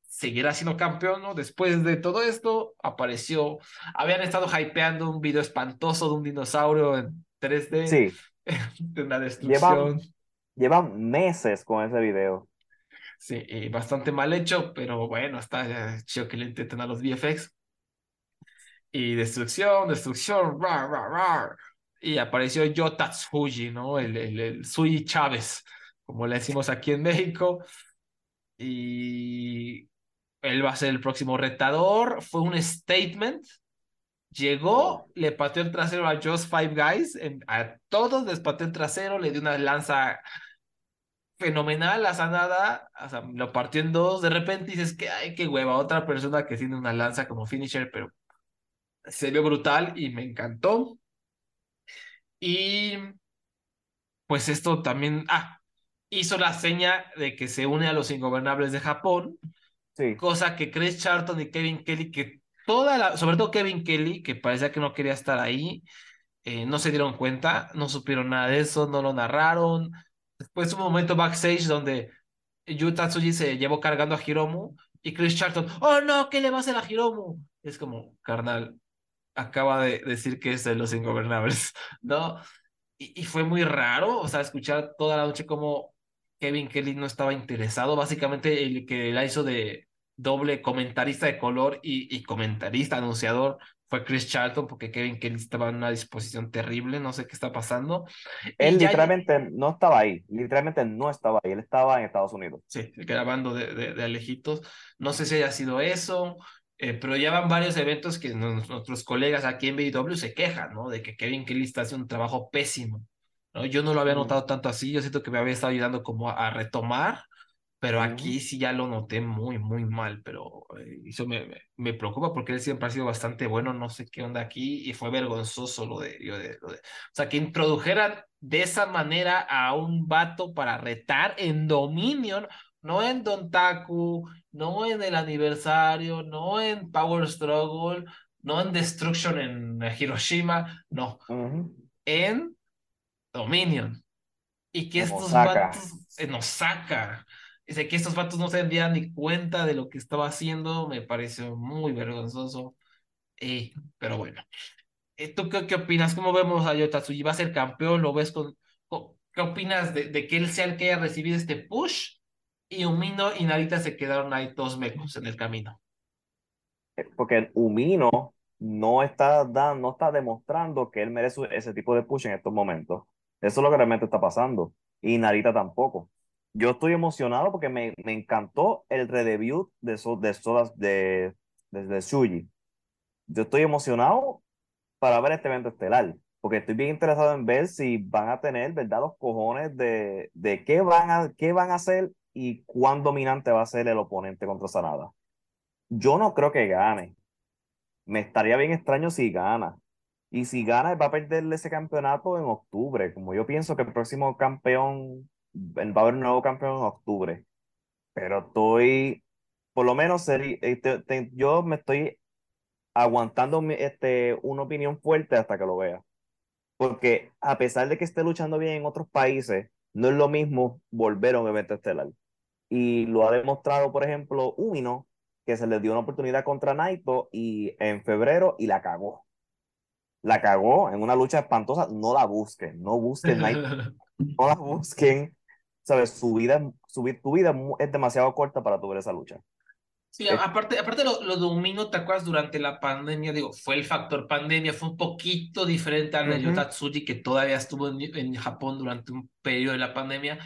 seguirá siendo campeón, ¿no? Después de todo esto, apareció, habían estado hypeando un video espantoso de un dinosaurio en 3D. Sí. *laughs* de una destrucción. Llevan, meses con ese video. Sí, bastante mal hecho, pero bueno, está chido que le intenten a los VFX. Y destrucción, destrucción, rar, rar, rar. Y apareció Yotatsuji, ¿no? El, el, el Sui Chávez, como le decimos aquí en México. Y él va a ser el próximo retador. Fue un statement. Llegó, le pateó el trasero a Just Five Guys, a todos les pateó el trasero, le dio una lanza fenomenal a Sanada, o sea, lo partió en dos, de repente dices que, ay, qué hueva, otra persona que tiene una lanza como finisher, pero se vio brutal y me encantó. Y pues esto también, ah, hizo la seña de que se une a los ingobernables de Japón, Cosa que Chris Charlton y Kevin Kelly, que toda la, sobre todo Kevin Kelly, que parecía que no quería estar ahí, eh, no se dieron cuenta, no supieron nada de eso, no lo narraron. Después un momento backstage donde Yu Tatsuji se llevó cargando a Hiromu y Chris Charlton, oh no, ¿qué le va a hacer a Hiromu? Es como, carnal, acaba de decir que es de los ingobernables, *laughs* ¿no? Y, y, fue muy raro, o sea, escuchar toda la noche como Kevin Kelly no estaba interesado, básicamente el que la hizo de, doble comentarista de color y, comentarista, anunciador, fue Chris Charlton, porque Kevin Kelly estaba en una disposición terrible, no sé qué está pasando. Él literalmente no estaba ahí, literalmente no estaba ahí, él estaba en Estados Unidos. Sí, grabando de, de, alejitos. No sé si haya sido eso, eh, pero ya van varios eventos que nuestros colegas aquí en BW se quejan, ¿no? De que Kevin Kelly está haciendo un trabajo pésimo. ¿no? Yo no lo había notado tanto así, yo siento que me había estado ayudando como a retomar pero aquí sí ya lo noté muy, muy mal, pero eh, eso me, me, preocupa porque él siempre ha sido bastante bueno, no sé qué onda aquí, y fue vergonzoso lo de, lo de, O sea, que introdujeran de esa manera a un vato para retar en Dominion, no en Don Taku, no en el aniversario, no en Power Struggle, no en Destruction en Hiroshima, no, en Dominion. Y que estos vatos en Osaka Dice que estos vatos no se dieran ni cuenta de lo que estaba haciendo, me pareció muy vergonzoso. Eh, pero bueno, eh, ¿tú qué, qué, opinas? ¿Cómo vemos a Yotatsuji? ¿Va a ser campeón? ¿Lo ves con, ¿Qué opinas de, de, que él sea el que haya recibido este push? Y Umino y Narita se quedaron ahí dos mecos en el camino. Eh, porque Umino no está, dando, no está demostrando que él merece ese tipo de push en estos momentos. Eso es lo que realmente está pasando. Y Narita tampoco. Yo estoy emocionado porque me, me encantó el redebut de, so, de de Shuji. Yo estoy emocionado para ver este evento estelar, porque estoy bien interesado en ver si van a tener, ¿verdad?, los cojones de, de qué, van a, qué van a hacer y cuán dominante va a ser el oponente contra Sanada. Yo no creo que gane. Me estaría bien extraño si gana. Y si gana, va a perderle ese campeonato en octubre. Como yo pienso que el próximo campeón, va a haber un nuevo campeón en octubre. Pero estoy, por lo menos, sería, te, te, yo me estoy aguantando este, una opinión fuerte hasta que lo vea. Porque a pesar de que esté luchando bien en otros países, no es lo mismo volver a un evento estelar. Y lo ha demostrado, por ejemplo, Umino, que se le dio una oportunidad contra Naito y en febrero y la cagó. La cagó en una lucha espantosa. No la busquen, no busquen Naito, *laughs* no la busquen. Sabes, su vida, su, tu vida es demasiado corta para tu ver esa lucha. Sí, aparte, aparte lo, lo de Umino, ¿te acuerdas? Durante la pandemia, digo, fue el factor pandemia, fue un poquito diferente de uh -huh. Yotatsuji, que todavía estuvo en, en, Japón durante un periodo de la pandemia,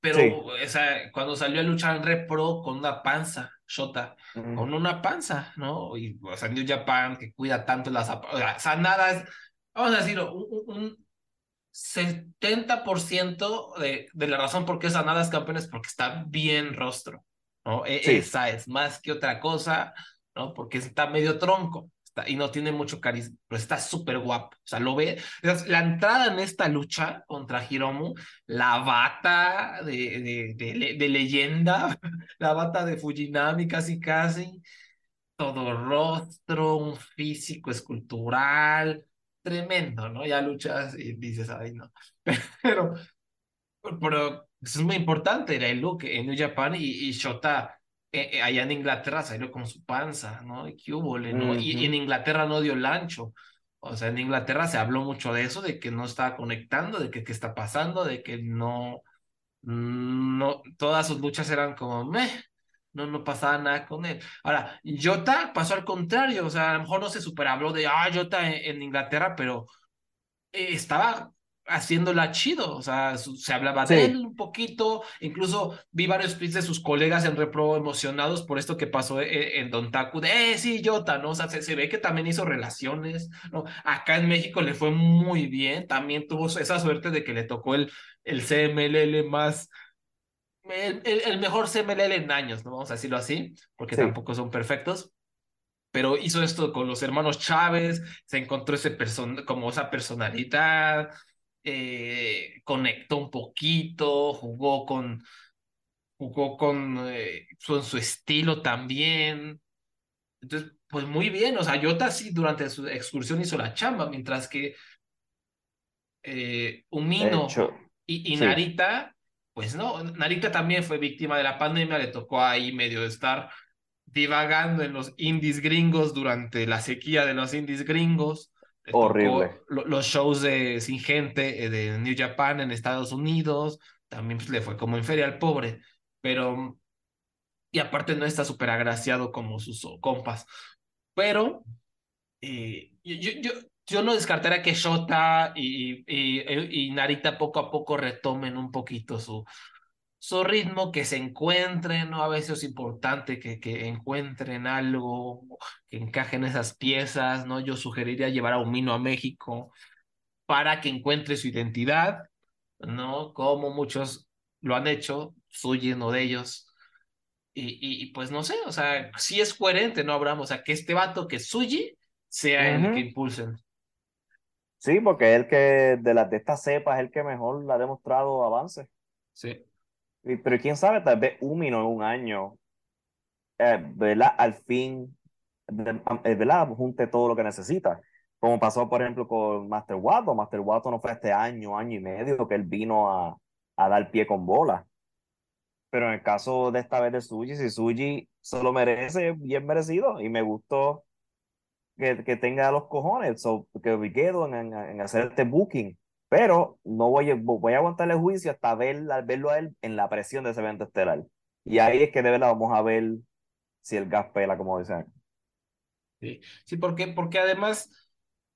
pero sí. o sea, cuando salió a luchar en Repro con una panza, Shota, uh -huh. con una panza, ¿no? Y o sea, New Japan, que cuida tanto las... O sea, Sanada es, vamos a decirlo, un, un 70% de, de la razón por qué Sanada es campeón es porque está bien rostro. ¿no? Sí. Esa es más que otra cosa, ¿no? Porque está medio tronco está, y no tiene mucho carisma, pero está súper guapo. O sea, lo ve. La entrada en esta lucha contra Hiromu, la bata de, de, de, de leyenda, *laughs* la bata de Fujinami casi casi, todo rostro, un físico escultural, tremendo, ¿no? Ya luchas y dices, ay, no. *laughs* Pero, pero eso es muy importante, era el look en New Japan y, y Shota eh, eh, allá en Inglaterra salió con su panza, ¿no? Y qué hubo, ¿no? Uh -huh. y, y, en Inglaterra no dio lancho. O sea, en Inglaterra se habló mucho de eso, de que no estaba conectando, de que qué está pasando, de que no, no, todas sus luchas eran como, meh, no, no pasaba nada con él. Ahora, Jota pasó al contrario, o sea, a lo mejor no se superhabló de, ah, Jota en, en Inglaterra, pero eh, estaba haciéndola chido, o sea, se hablaba sí. de él un poquito, incluso vi varios tweets de sus colegas en Repro emocionados por esto que pasó en, en Don Taku, de, eh, sí, Jota, ¿no? O sea, se, se, ve que también hizo relaciones, ¿no? Acá en México le fue muy bien, también tuvo esa suerte de que le tocó el, el CMLL más, el, el, el mejor CMLL en años, ¿no? Vamos a decirlo así, porque sí. tampoco son perfectos, pero hizo esto con los hermanos Chávez, se encontró ese person como esa personalidad, eh, conectó un poquito, jugó con, jugó con eh, su, su, estilo también. Entonces, pues muy bien, o sea, Jota sí durante su excursión hizo la chamba, mientras que eh, Umino y, y sí. Narita, pues no, Narita también fue víctima de la pandemia, le tocó ahí medio estar divagando en los indies gringos durante la sequía de los indies gringos Horrible. Los shows de Sin Gente eh, de New Japan en Estados Unidos, también pues, le fue como en feria al pobre, pero. Y aparte no está súper agraciado como sus compas. Pero. Eh, yo, yo, yo no descartaría que Shota y, y, y, Narita poco a poco retomen un poquito su, su ritmo, que se encuentren, ¿no? A veces es importante que, que encuentren algo, que encajen esas piezas, ¿no? Yo sugeriría llevar a Umino a México para que encuentre su identidad, ¿no? Como muchos lo han hecho, Suyi uno de ellos. Y, y, y, pues no sé, o sea, sí es coherente, ¿no, Abraham? O sea, que este vato que Suyi sea uh -huh. el que impulsen. Sí, porque el que de las de estas cepas es el que mejor le ha demostrado avance. Sí. Pero quién sabe, tal vez Umino en un año, eh, ¿verdad? Al fin, eh, ¿verdad? Junte todo lo que necesita. Como pasó, por ejemplo, con Master Wato. Master Wato no fue este año, año y medio que él vino a, a dar pie con bola. Pero en el caso de esta vez de Suji, si Suji se lo merece, bien merecido. Y me gustó que, que tenga los cojones, so, que me quedo en, en, en hacer este booking pero no voy a, voy a aguantarle juicio hasta ver, verlo a él en la presión de ese evento estelar. Y ahí es que de verdad vamos a ver si el gas pela, como dicen. Sí, sí, porque, porque además,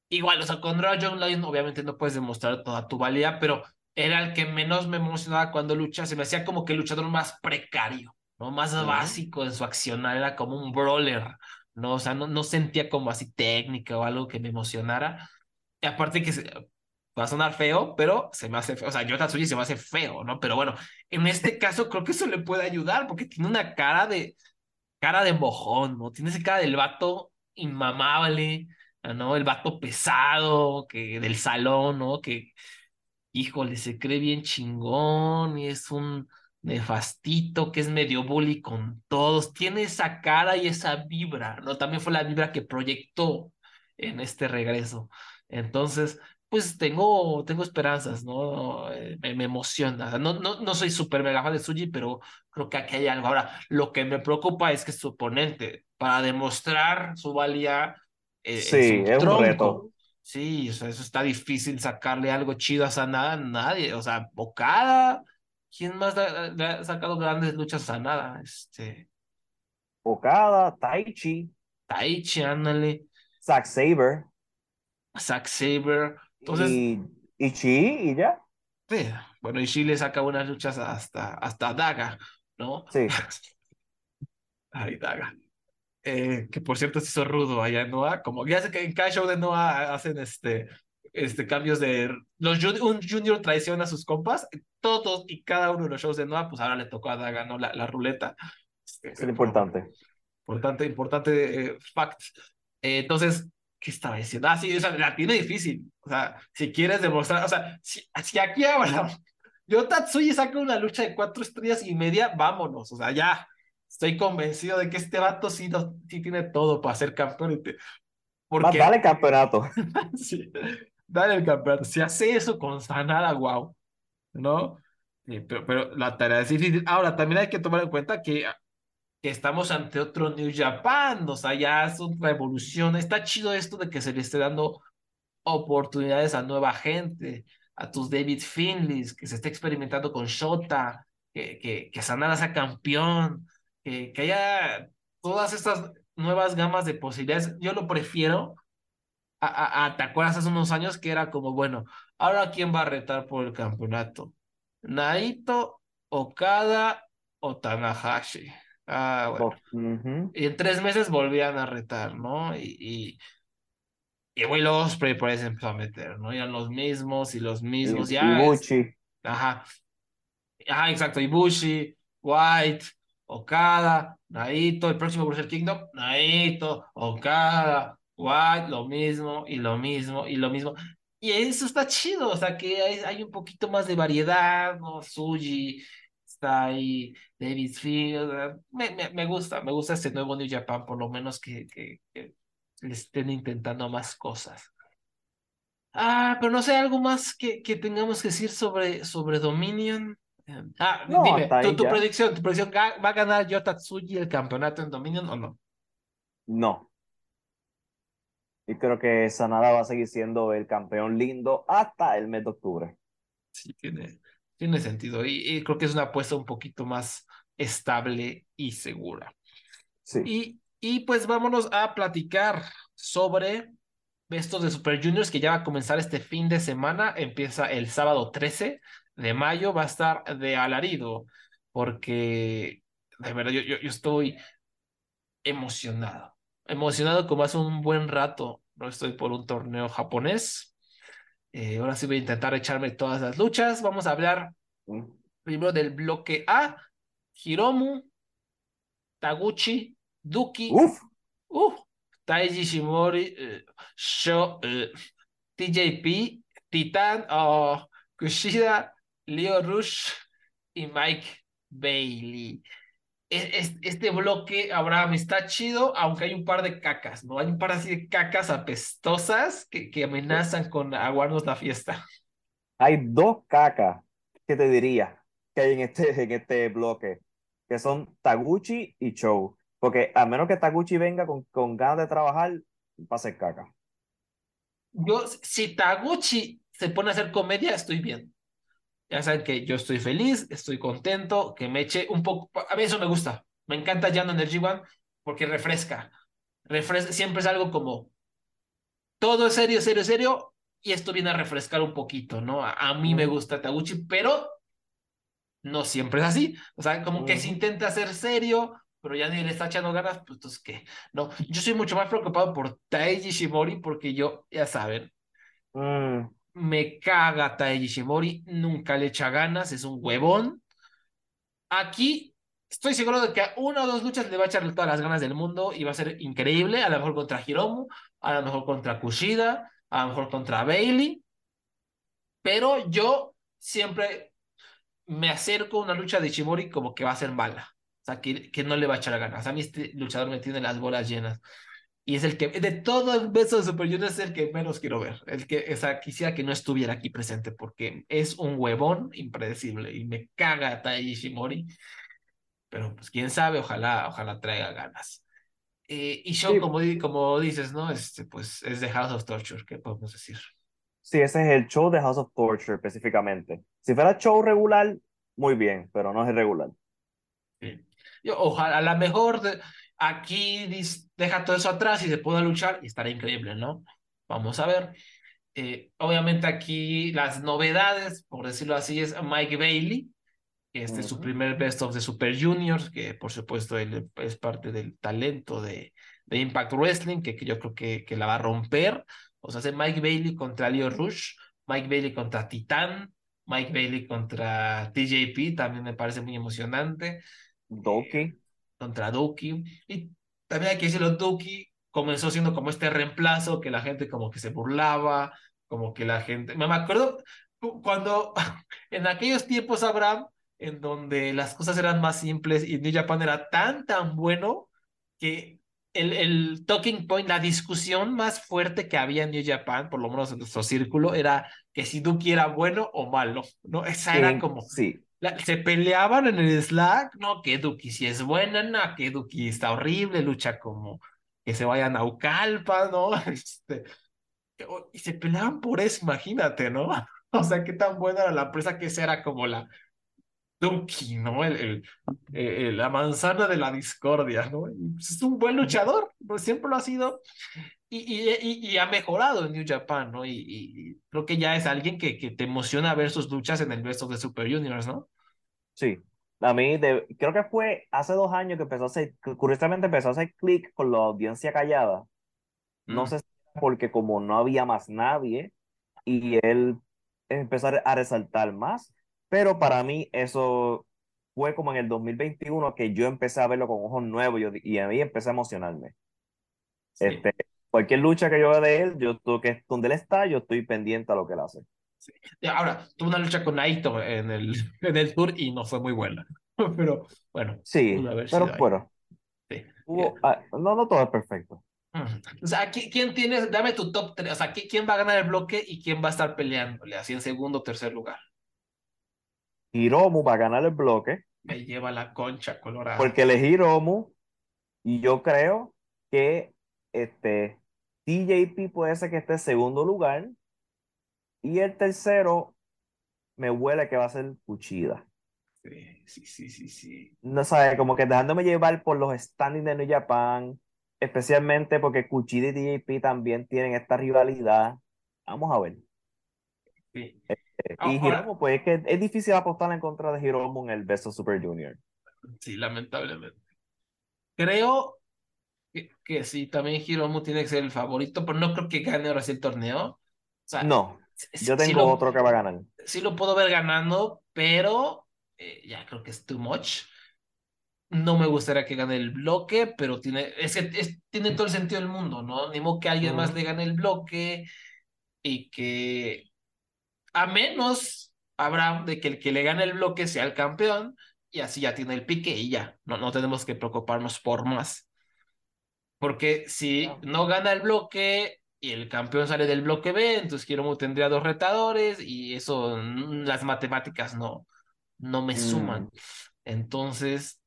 igual, o sea, con John Lyon obviamente no puedes demostrar toda tu valía, pero era el que menos me emocionaba cuando lucha, se me hacía como que el luchador más precario, ¿no? Más básico en su accionar, era como un brawler, ¿no? O sea, no, no sentía como así técnica o algo que me emocionara. Y aparte que se, va a sonar feo, pero se me hace feo. O sea, yo Tatsuji se me hace feo, ¿no? Pero bueno, en este caso creo que eso le puede ayudar porque tiene una cara de cara de mojón, ¿no? Tiene esa cara del vato inmamable, ¿no? El vato pesado, que del salón, ¿no? Que, híjole, se cree bien chingón y es un nefastito que es medio bully con todos. Tiene esa cara y esa vibra, ¿no? También fue la vibra que proyectó en este regreso. Entonces, pues tengo, tengo esperanzas, ¿no? Eh, me, emociona. No, no, no soy súper mega fan de Suji, pero creo que aquí hay algo. Ahora, lo que me preocupa es que su oponente, para demostrar su valía, eh, sí, es un reto. Sí, o sea, eso está difícil sacarle algo chido a Sanada, nadie. O sea, Okada, ¿quién más ha, sacado grandes luchas a Sanada? Este... Okada, Taichi. Taichi, ándale. Zack Saber. Zack Saber. Entonces, y, y y ya. Sí, bueno, y Chi le saca unas luchas hasta, hasta Daga, ¿no? Sí. *laughs* Ay, Daga. Eh, que por cierto se hizo rudo allá en Noah, como ya sé que en cada show de Noah hacen este, este cambios de los un junior traiciona a sus compas, todos y cada uno de los shows de Noah, pues ahora le tocó a Daga, ¿no? La, la ruleta. Este, es importante. Importante, importante eh, fact. Eh, entonces, ¿qué estaba diciendo? Ah, sí, o sea, la tiene difícil. O sea, si quieres demostrar, o sea, si, si aquí ahora yo Tatsuyi saca una lucha de cuatro estrellas y media, vámonos. O sea, ya estoy convencido de que este vato sí, sí tiene todo para ser campeón. Porque... dale campeonato. *laughs* sí, dale el campeonato. Si hace eso con Sanada, wow. ¿No? pero, pero la tarea es difícil. Ahora, también hay que tomar en cuenta que que estamos ante otro New Japan, o sea, ya es una evolución. Está chido esto de que se le esté dando oportunidades a nueva gente, a tus David Finley, que se esté experimentando con Shota, que, que, que Sanada sea campeón, que, que haya todas estas nuevas gamas de posibilidades. Yo lo prefiero a, a, ¿te acuerdas hace unos años que era como, bueno, ahora quién va a retar por el campeonato? Naito, Okada o Tanahashi. Ah, bueno. Y en tres meses volvían a retar, ¿no? Y, y, y Will Ospreay por ahí se empezó a meter, ¿no? Eran los mismos y los mismos. Y, ya Ibushi. Ajá. Ajá, exacto. Ibushi, White, Okada, Naito, el próximo Bruce Kingdom, Naito, Okada, White, lo mismo y lo mismo y lo mismo. Y eso está chido, o sea que hay, hay un poquito más de variedad, ¿no? Suji, está ahí David Field. Me, me, gusta, me gusta este nuevo New Japan, por lo menos que, que, le estén intentando más cosas. Ah, pero no sé, algo más que, que tengamos que decir sobre, sobre Dominion. Em, ah, dime, tu, predicción, tu predicción, ¿va a ganar Yotatsuji el campeonato en Dominion o no? No. Y creo que Sanada va a seguir siendo el campeón lindo hasta el mes de octubre. Sí, tiene, tiene sentido y, creo que es una apuesta un poquito más estable y segura. Sí. Y, y pues vámonos a platicar sobre estos de Super Juniors que ya va a comenzar este fin de semana. Empieza el sábado 13 de mayo, va a estar de alarido porque de verdad yo, yo, yo estoy emocionado. Emocionado como hace un buen rato. No estoy por un torneo japonés eh, ahora sí voy a intentar echarme todas las luchas. Vamos a hablar mm. primero del bloque A. Hiromu, Taguchi, Duki, Uf. Uh, Taiji Shimori, eh, eh, TJP, Titan, oh, Kushida, Leo Rush y Mike Bailey este bloque, Abraham, está chido, aunque hay un par de cacas, ¿no? Hay un par así de cacas apestosas que, que amenazan con aguarnos la fiesta. Hay dos cacas, que te diría, que hay en este, en este bloque, que son Taguchi y Show. Porque a menos que Taguchi venga con, con ganas de trabajar, va a ser caca. Yo, si Taguchi se pone a hacer comedia, estoy bien. Ya saben que yo estoy feliz, estoy contento, que me eche un poco. A mí eso me gusta. Me encanta Llano en el G1 porque refresca. refresca. Siempre es algo como. Todo es serio, serio, serio. Y esto viene a refrescar un poquito, ¿no? A, a mí me gusta Taguchi, pero no siempre es así. O sea, como que se intenta ser serio, pero ya ni le está echando ganas, pues entonces qué. No, yo soy mucho más preocupado por Taiji Shimori porque yo, ya saben, Mm, me caga Taiji Shimori, nunca le echa ganas, es un huevón. Aquí estoy seguro de que a una o dos luchas le va a echar todas las ganas del mundo y va a ser increíble, a lo mejor contra Hiromu, a lo mejor contra Kushida, a lo mejor contra Bailey, pero yo siempre me acerco a una lucha de Shimori como que va a ser mala. O sea, que, que no le va a echar ganas. A mí este luchador me tiene las bolas llenas. Y es el que, de todo el beso de Super Junior, es el que menos quiero ver. El que, o sea, quisiera que no estuviera aquí presente porque es un huevón impredecible y me caga Tai Ishimori. Pero pues quién sabe, ojalá, ojalá traiga ganas. Eh, y Show, Sí. como, como dices, ¿no? Este, pues es de House of Torture, ¿qué podemos decir? sí, ese es el show de House of Torture específicamente. Si fuera show regular, muy bien, pero no es irregular. Sí. Yo, ojalá, a lo mejor de- aquí dis- deja todo eso atrás y se pueda luchar y estará increíble, ¿no? Vamos a ver. Eh, obviamente aquí las novedades, por decirlo así, es Mike Bailey, que este es su primer Best of the Super Juniors, que por supuesto él es parte del talento de, de Impact Wrestling, que, que yo creo que, que la va a romper. O sea, hace Mike Bailey contra Leo Rush, Mike Bailey contra Titán, Mike Bailey contra TJP, también me parece muy emocionante Doki. contra Duki. Y también hay que decirlo, Duki comenzó siendo como este reemplazo que la gente como que se burlaba, como que la gente... Me acuerdo cu- cuando *laughs* en aquellos tiempos, Abraham, en donde las cosas eran más simples y New Japan era tan, tan bueno que el, el talking point, la discusión más fuerte que había en New Japan, por lo menos en nuestro círculo, era que si Duki era bueno o malo, ¿no? Esa era En- como... Sí, Se peleaban en el Slack, no, que Duki si es buena, no, que Duki está horrible, lucha como que se vayan a Ucalpa, ¿no? *laughs* Este, y se peleaban por eso, imagínate, ¿no? *laughs* O sea, qué tan buena era la empresa que esa era como la Duki, ¿no? El, el- eh, la manzana de la discordia, ¿no? Pues, es un buen luchador, pues siempre lo ha sido. Y, y, y, ha mejorado en New Japan, ¿no? Y, y- creo que ya es alguien que, que te emociona ver sus luchas en el Best of the Super Juniors, ¿no? sí. A mí, de- creo que fue hace dos años que empezó a hacer, curiosamente empezó a hacer clic con la audiencia callada. No Mm. sé si porque como no había más nadie y él empezó a resaltar más, pero para mí eso fue como en el 2021 que yo empecé a verlo con ojos nuevos y a mí empecé a emocionarme. Sí. Este, cualquier lucha que yo vea de él, yo tengo que, donde él está, yo estoy pendiente a lo que él hace. Y Ahora, tuvo una lucha con Naito en el, *laughs* en el tour y no fue muy buena. *laughs* Pero bueno, Sí, pero bueno, sí. hubo- ah, no, no todo es perfecto. O sea, ¿qui- ¿quién tiene? Dame tu top 3. O sea, ¿qui- ¿quién va a ganar el bloque y quién va a estar peleándole así en segundo o tercer lugar? Hiromu va a ganar el bloque, Me lleva la concha colorada. porque es Hiromu, y yo creo que este, TJP puede ser que esté en segundo lugar, y el tercero me huele que va a ser Kuchida. Sí, sí, sí, sí, sí. No sabe, como que dejándome llevar por los standings de New Japan, especialmente porque Kuchida y TJP también tienen esta rivalidad. Vamos a ver. sí. Eh, Ah, y Hiromu, pues es que es difícil apostar en contra de Hiromu en el Best of Super Junior. Sí, lamentablemente. Creo que, que sí, también Hiromu tiene que ser el favorito, pero no creo que gane ahora sí el torneo. O sea, No, yo sí tengo lo- otro que va a ganar. sí lo puedo ver ganando, pero eh, ya creo que es too much. No me gustaría que gane el bloque, pero tiene, es que es- tiene todo el sentido del mundo, ¿no? Ni modo que alguien más le gane el bloque y que a menos habrá de que el que le gane el bloque sea el campeón y así ya tiene el pique y ya, no, no tenemos que preocuparnos por más. Porque si no gana el bloque y el campeón sale del bloque B, entonces Hiromu tendría dos retadores y eso, mm, las matemáticas no, no me suman. Mm. Entonces,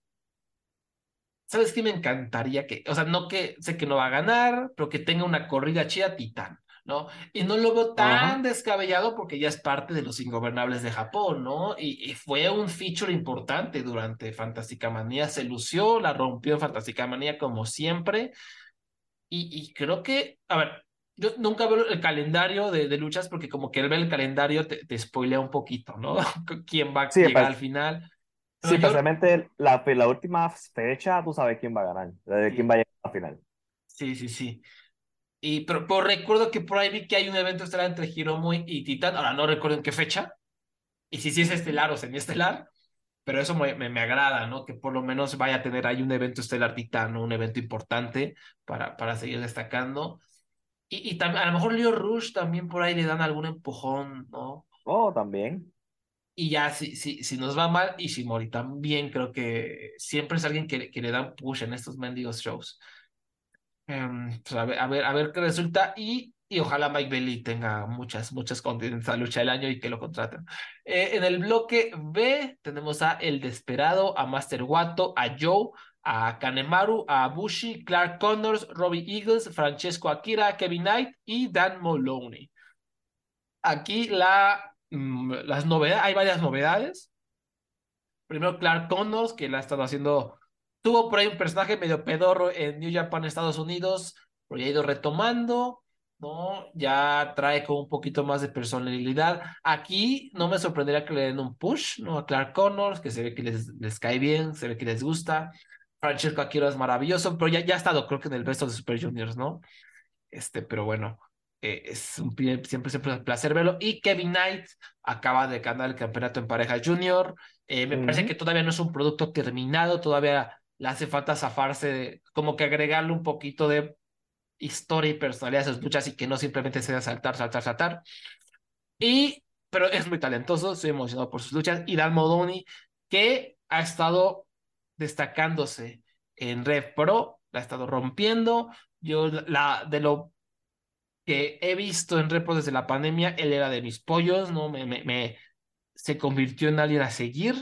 ¿sabes qué me encantaría que, o sea, no que sé que no va a ganar, pero que tenga una corrida chida Titán. ¿No? Y no lo veo tan descabellado porque ya es parte de los ingobernables de Japón, ¿no? Y, fue un feature importante durante Fantástica Manía, se lució, la rompió Fantástica Manía como siempre. Y, creo que, a ver, yo nunca veo el calendario de, luchas porque como que él ve el calendario te, te spoilea un poquito, ¿no? *laughs* ¿Quién va a llegar al final? sí, especialmente la, la última fecha, tú sabes quién va a ganar, de quién va a llegar al final. Sí, sí, sí. Y pero, recuerdo que por ahí vi que hay un evento estelar entre Hiromu y Titán. Ahora no recuerdo en qué fecha. Y si sí es estelar o semi-estelar. Pero eso me, me, agrada, ¿no? Que por lo menos vaya a tener ahí un evento estelar Titán, un evento importante para, para seguir destacando. Y, y también, a lo mejor Leo Rush también por ahí le dan algún empujón, ¿no? Oh, también. Y ya, si, si, si nos va mal, Ishimori también creo que siempre es alguien que, que le dan push en estos mendigos shows. Em, pues, a, ver, a, ver, qué resulta y, y ojalá Mike Bailey tenga muchas, muchas contentas a lucha del año y que lo contraten. Eh, en el bloque B tenemos a El Desperado, a Master Wato, a Joe, a Kanemaru, a Bushi, Clark Connors, Robbie Eagles, Francesco Akira, Kevin Knight y Dan Moloney. Aquí la, mm, las novedades, hay varias novedades. Primero Clark Connors, que la ha estado haciendo Tuvo por ahí un personaje medio pedorro en New Japan, Estados Unidos, pero ya ha ido retomando, ¿no? Ya trae como un poquito más de personalidad. Aquí no me sorprendería que le den un push, ¿no? A Clark Connors, que se ve que les, les cae bien, se ve que les gusta. Francesco Aquino es maravilloso, pero ya, ya ha estado, creo que en el resto de Super Juniors, ¿no? Este, pero bueno, eh, es un, siempre, siempre un placer verlo. Y Kevin Knight acaba de ganar el campeonato en pareja junior. Eh, me parece que todavía no es un producto terminado, todavía le hace falta zafarse, como que agregarle un poquito de historia y personalidad a sus luchas y que no simplemente sea saltar, saltar, saltar. Y, pero es muy talentoso, estoy emocionado por sus luchas. Y Dan Modoni, que ha estado destacándose en Red Pro, la ha estado rompiendo. Yo, la, de lo que he visto en Red Pro desde la pandemia, él era de mis pollos, ¿no? Me, me, me se convirtió en alguien a seguir.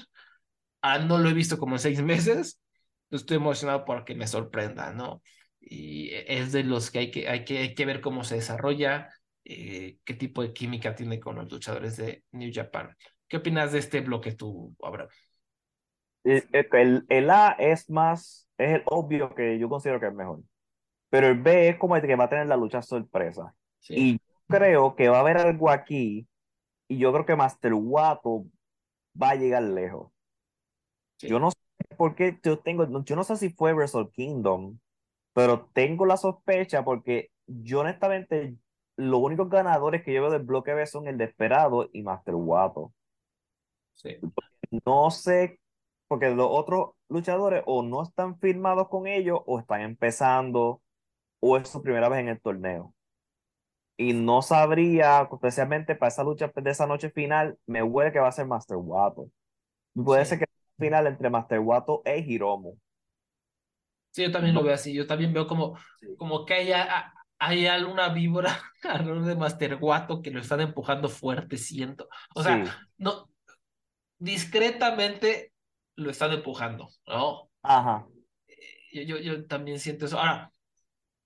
Ah, no lo he visto como en seis meses, estoy emocionado porque me sorprenda, ¿no? Y es de los que hay que, hay que, hay que ver cómo se desarrolla, eh, qué tipo de química tiene con los luchadores de New Japan. ¿Qué opinas de este bloque tú, Abraham? El, el A es más, es el obvio que yo considero que es mejor. Pero el B es como el que va a tener la lucha sorpresa. Y creo que va a haber algo aquí. Y yo creo que Master Wato va a llegar lejos. Yo no sé porque yo tengo, yo no sé si fue Wrestle Kingdom, pero tengo la sospecha porque yo honestamente los únicos ganadores que yo veo del bloque B son el Desperado y Master Wato. Sí. No sé, porque los otros luchadores o no están firmados con ellos o están empezando o es su primera vez en el torneo. Y no sabría, especialmente para esa lucha de esa noche final, me huele que va a ser Master Wato. Puede ser que final entre Master Wato e Hiromu. Sí, yo también lo veo así. Yo también veo como, como que hay, hay alguna víbora *laughs* alrededor de Master Wato que lo están empujando fuerte, siento. O sea, no, discretamente lo están empujando, ¿no? Ajá. Eh, yo, yo, también siento eso. Ahora,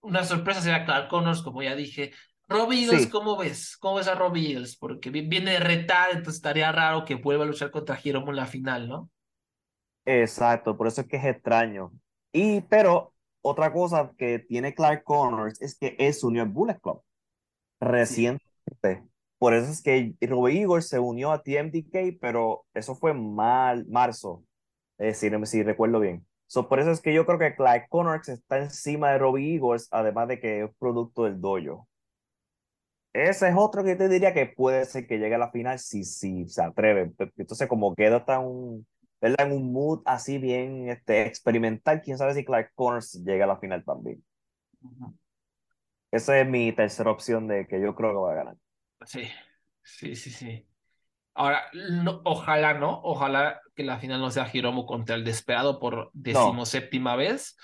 una sorpresa sería Clark Connors, como ya dije. Robbie Eagles, ¿cómo ves? ¿Cómo ves a Robbie Eagles? Porque viene de retar, entonces estaría raro que vuelva a luchar contra Hiromu en la final, ¿no? Exacto, por eso es que es extraño. Y, pero otra cosa que tiene Clark Connors es que él se unió al Bullet Club recientemente. Por eso es que Robbie Igor se unió a TMDK, pero eso fue mal, marzo, es decir, si recuerdo bien. So, por eso es que yo creo que Clark Connors está encima de Robbie Igor, además de que es producto del dojo. Ese es otro que te diría que puede ser que llegue a la final si, si se atreve. Entonces, como queda tan en un mood así bien este, experimental. Quién sabe si Clark Connors llega a la final también. Esa es mi tercera opción de que yo creo que va a ganar. Sí, sí, sí, sí. Ahora, ojalá no, ojalá que la final no sea Hiromu contra el Desperado por decimoséptima vez.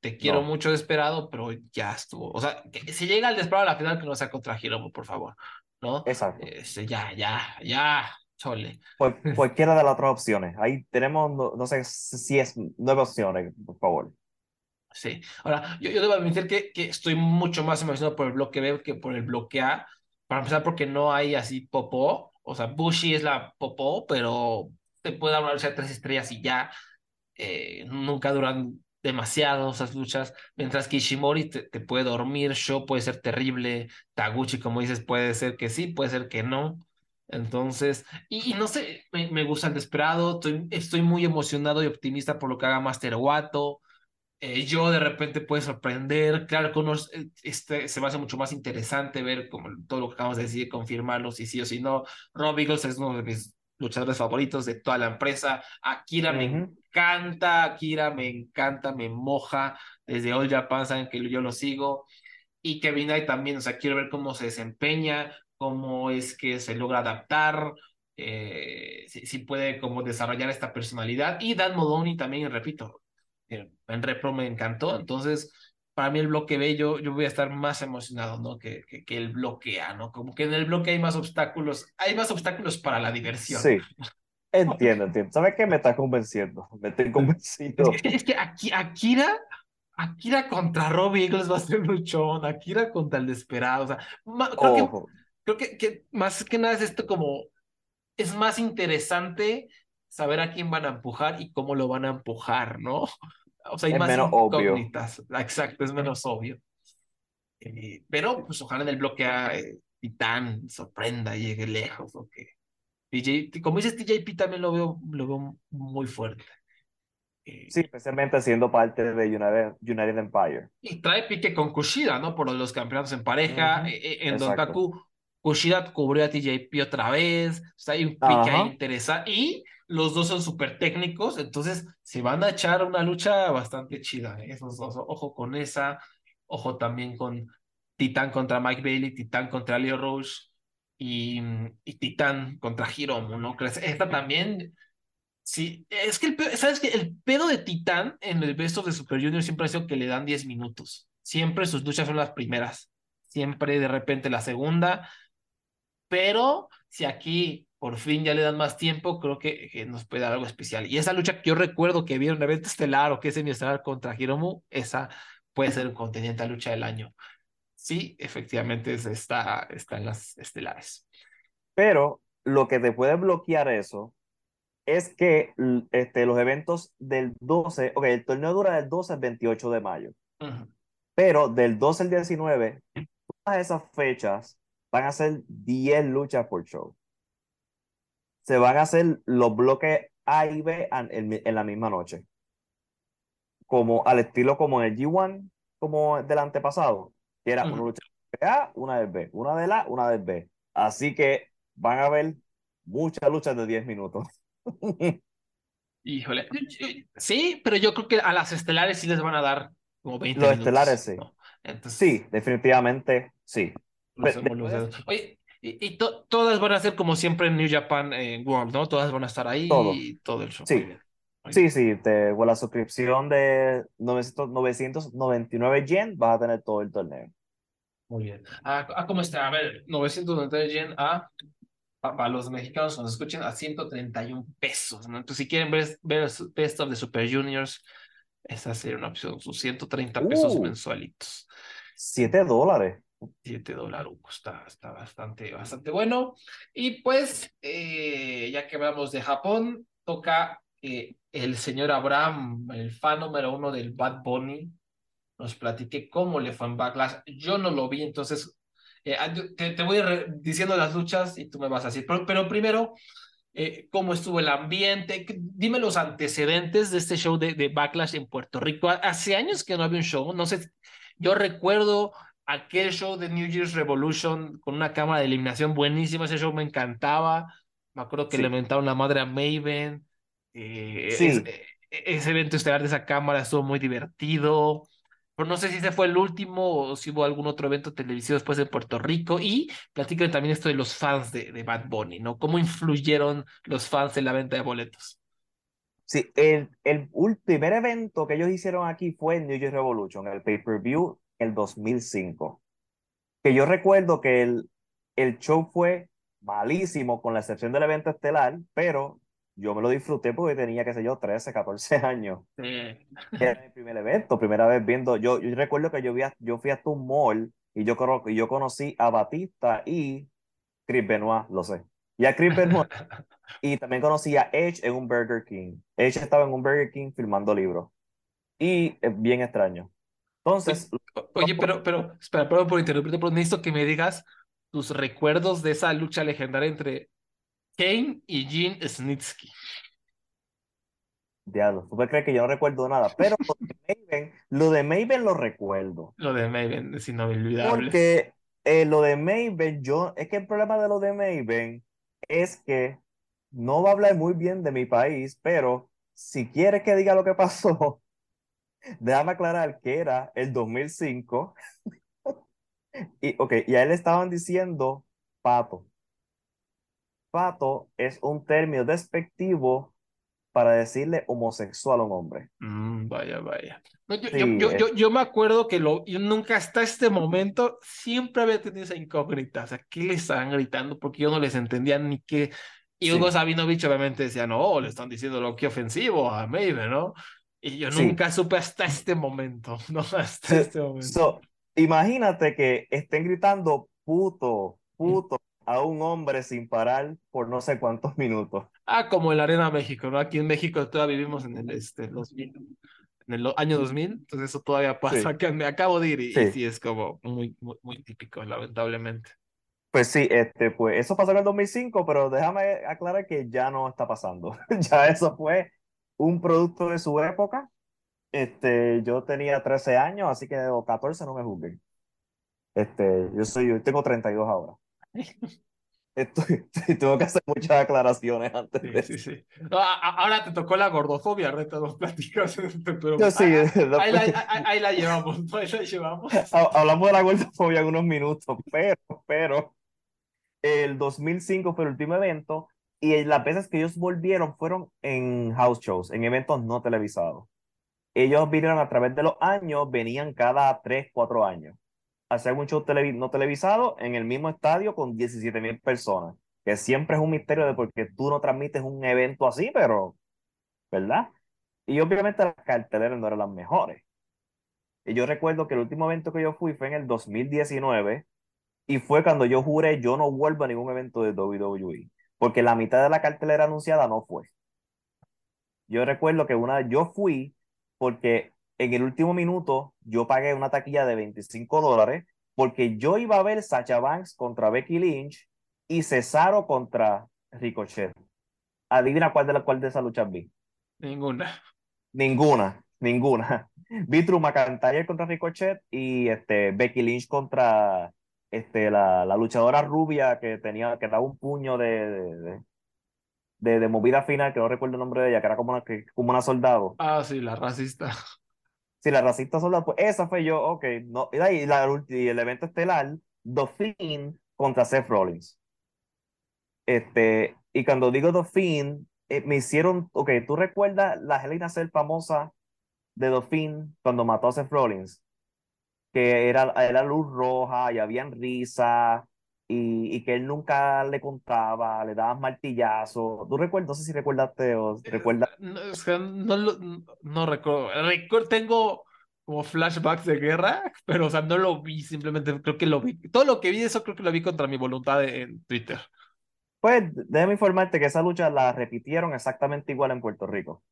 Te quiero mucho Desperado, pero ya estuvo. O sea, que si llega el Desperado a la final, que no sea contra Hiromu, por favor. ¿No? Exacto. Este, ya, ya, ya, Chole. Pues, *laughs* cualquiera de las otras opciones. Ahí tenemos, no, sé si es nueve opciones, por favor. Sí. Ahora, yo, yo debo admitir que, que estoy mucho más emocionado por el bloque B que por el bloque A. Para empezar, porque no hay así popó. O sea, Bushi es la popó, pero te puede dar una lucha de tres estrellas y ya. Eh, nunca duran demasiado esas luchas. Mientras que Ishimori te, te puede dormir, Show puede ser terrible, Taguchi, como dices, puede ser que sí, puede ser que no. Entonces, y, y no sé, me, me, gusta el desesperado, estoy, estoy muy emocionado y optimista por lo que haga Master Wato. Eh, yo de repente puede sorprender, claro que unos, este, se me hace mucho más interesante ver como todo lo que acabamos de decir, confirmarlo si sí o si no. Rob Eagles es uno de mis luchadores favoritos de toda la empresa. Akira uh -huh. me encanta, Akira me encanta, me moja. Desde All Japan saben que yo lo sigo. Y Kevin Knight también, o sea, quiero ver cómo se desempeña, cómo es que se logra adaptar, eh, si, si, puede como desarrollar esta personalidad. Y Dan Moloney también, repito, en Repro me encantó, entonces para mí el bloque B yo, yo voy a estar más emocionado, ¿no? Que, que, que, el bloque A, ¿no? Como que en el bloque hay más obstáculos, hay más obstáculos para la diversión. Sí, *laughs* entiendo, entiendo. ¿Sabes qué? Me está convenciendo, me estoy convencido. Es que, es que aquí, Akira, Akira contra Robbie Eagles va a ser *laughs* luchón, Akira contra el Desperado, o sea, creo, que, creo que, que más que nada es esto como, es más interesante saber a quién van a empujar y cómo lo van a empujar, ¿no? *laughs* O sea, hay es más menos incógnitas. Obvio. Exacto, es menos obvio. Eh, pero, pues, ojalá en el bloque A eh, Titán sorprenda y llegue lejos, ¿no? Que TJ, como dices, TJP también lo veo, lo veo muy fuerte. Eh, sí, especialmente siendo parte de United, United Empire. Y trae pique con Kushida, ¿no? Por los campeonatos en pareja. Uh -huh. en Dontaku, Kushida cubrió a TJP otra vez. O sea, hay un pique interesante. Y los dos son súper técnicos, entonces se van a echar una lucha bastante chida, ¿eh? esos dos, ojo con esa, ojo también con Titán contra Mike Bailey, Titán contra Leo Roche y, y Titán contra Hiromu, ¿no crees? Esta también, sí, es que, el, ¿sabes que El pedo de Titán en el Best of the Super Junior siempre ha sido que le dan 10 minutos, siempre sus luchas son las primeras, siempre de repente la segunda, pero si aquí por fin ya le dan más tiempo, creo que, que, nos puede dar algo especial. Y esa lucha que yo recuerdo que vieron un evento estelar o que es semiestelar contra Hiromu, esa puede ser contendiente a lucha del año. Sí, efectivamente está, está en las estelares. Pero lo que te puede bloquear eso es que este, los eventos del 12, ok, el torneo dura del 12 al 28 de mayo, uh -huh. pero del 12 al 19, todas esas fechas van a ser 10 luchas por show se van a hacer los bloques A y B en, en la misma noche. Como al estilo como en el G1, como del antepasado, que era uh -huh. una lucha de A, una de B, una de la, una de B. Así que van a haber muchas luchas de 10 minutos. *laughs* Híjole, sí, pero yo creo que a las estelares sí les van a dar como 20 Los minutos, estelares sí. ¿no? Entonces, Sí, definitivamente sí. Oye, y, y to, todas van a ser como siempre en New Japan eh, World, ¿no? Todas van a estar ahí Todo. y todo el show. Sí. Sí, sí, te, con la suscripción de 900, 999 yen vas a tener todo el torneo. Muy bien. Ah, ah, ¿cómo está? A ver, 990 yen a, a- para los mexicanos que nos escuchen a 131 pesos, ¿no? Entonces, si quieren ver, ver Best of the Super Juniors, esa sería una opción, sus 130 pesos Uh. mensualitos. 7 dólares. 7 dólares, está, está bastante, bastante bueno. Y pues, eh, ya que hablamos de Japón, toca que el señor Abraham, el fan número uno del Bad Bunny, nos platique cómo le fue en Backlash. Yo no lo vi, entonces eh, ah, te, te voy diciendo las luchas y tú me vas a decir. Pero, pero primero, eh, cómo estuvo el ambiente. ¿Qué- Dime los antecedentes de este show de, de Backlash en Puerto Rico. Hace años que no había un show, no sé. Yo recuerdo aquel show de New Year's Revolution con una cámara de eliminación buenísima. Ese show me encantaba. Me acuerdo que Sí. le mentaron la madre a Maven. Eh, Sí. es- eh, ese evento estelar de esa cámara estuvo muy divertido. Pero no sé si ese fue el último o si hubo algún otro evento televisivo después de Puerto Rico. Y platican también esto de los fans de, de Bad Bunny, ¿no? ¿Cómo influyeron los fans en la venta de boletos? Sí, el, el ul- primer evento que ellos hicieron aquí fue en New Year's Revolution, el pay-per-view el 2005. Que yo recuerdo que el, el show fue malísimo, con la excepción del evento estelar, pero yo me lo disfruté porque tenía, qué sé yo, 13, 14 años. Sí. Era mi primer evento, primera vez viendo, yo, yo recuerdo que yo, vi a- yo fui hasta un mall y yo, yo conocí a Batista y Chris Benoit, lo sé. Y a Chris Benoit, *laughs* y también conocí a Edge en un Burger King. Edge estaba en un Burger King filmando libros. Y es bien extraño. Entonces, O- Oye, pero, pero, espera, perdón por interrumpirte, pero necesito que me digas tus recuerdos de esa lucha legendaria entre Kane y Gene Snitsky. diablo, tú puedes creer que yo no recuerdo nada, pero lo de Maven, lo de Maven lo recuerdo. Lo de Maven es inolvidable. Porque eh, lo de Maven, yo, es que el problema de lo de Maven es que no va a hablar muy bien de mi país, pero si quieres que diga lo que pasó, déjame aclarar que era el 2005. Y, ok, y a él le estaban diciendo pato. Pato es un término despectivo para decirle homosexual a un hombre. Mm, vaya, vaya. No, yo, Sí, yo, yo, yo, yo me acuerdo que lo, yo nunca hasta este momento siempre había tenido esa incógnita. O sea, ¿qué le estaban gritando? Porque yo no les entendía ni qué. Y Sí. Hugo Sabinovich obviamente decía, no, le están diciendo lo que ofensivo a Maven, ¿no? Y yo Sí. nunca supe hasta este momento, *laughs* ¿no? Hasta Sí, este momento. So, imagínate que estén gritando puto, puto a un hombre sin parar por no sé cuántos *laughs* minutos. Ah, como en la Arena México, ¿no? Aquí en México todavía vivimos en el este, 2000, en el año 2000, entonces eso todavía pasa. Sí. Acá me acabo de ir y, y Sí. sí es como muy, muy, muy típico, lamentablemente. Pues sí, este, pues eso pasó en el 2005, pero déjame aclarar que ya no está pasando. *laughs* Ya eso fue un producto de su época. Este, yo tenía 13 años, así que o 14 no me juzguen. Este, yo soy, yo tengo 32 ahora. *laughs* Estoy, tengo que hacer muchas aclaraciones antes de Sí, sí, ahora te tocó la gordofobia, Reta, nos platicas, *laughs* pero Yo sí, ahí, *laughs* ahí- ahí la, después- ahí- la llevamos. Ahí la llevamos. Ha- Hablamos de la gordofobia en unos minutos, pero, pero el 2005 fue el último evento y las veces que ellos volvieron fueron en house shows, en eventos no televisados. Ellos vinieron a través de los años, venían cada 3, 4 años. Hacían un show televi- no televisado en el mismo estadio con 17 mil personas, que siempre es un misterio de por qué tú no transmites un evento así, pero, ¿verdad? Y obviamente las carteleras no eran las mejores. Y yo recuerdo que el último evento que yo fui fue en el 2019 y fue cuando yo juré yo no vuelvo a ningún evento de WWE, porque la mitad de la cartelera anunciada no fue. Yo recuerdo que una yo fui porque en el último minuto yo pagué una taquilla de 25 dólares porque yo iba a ver Sacha Banks contra Becky Lynch y Cesaro contra Ricochet. Adivina cuál de las cuál de esas luchas vi. Ninguna. Ninguna, ninguna. *laughs* Vi Drew McIntyre contra Ricochet y este, Becky Lynch contra este, la, la luchadora rubia que tenía, que daba un puño de, de, de, movida final, que no recuerdo el nombre de ella, que era como una, que- como una soldado. Ah, sí, la racista. Sí, la racista soldado, pues esa fue yo, ok. No, y, la y el evento estelar, The Fiend contra Seth Rollins. Este, y cuando digo The Fiend, eh, me hicieron, ok, ¿tú recuerdas la Hell in a Cell famosa de The Fiend cuando mató a Seth Rollins? Que era, era luz roja y habían risa y, y que él nunca le contaba, le daban martillazos. ¿Tú recuerdas? No sé si recuerdaste o recuerdas. No, es que no, lo- no recuerdo. Recuerdo, tengo como flashbacks de guerra, *laughs* pero o sea, no lo vi, simplemente creo que lo vi. Todo lo que vi de eso creo que lo vi contra mi voluntad en Twitter. Pues déjame informarte que esa lucha la repitieron exactamente igual en Puerto Rico.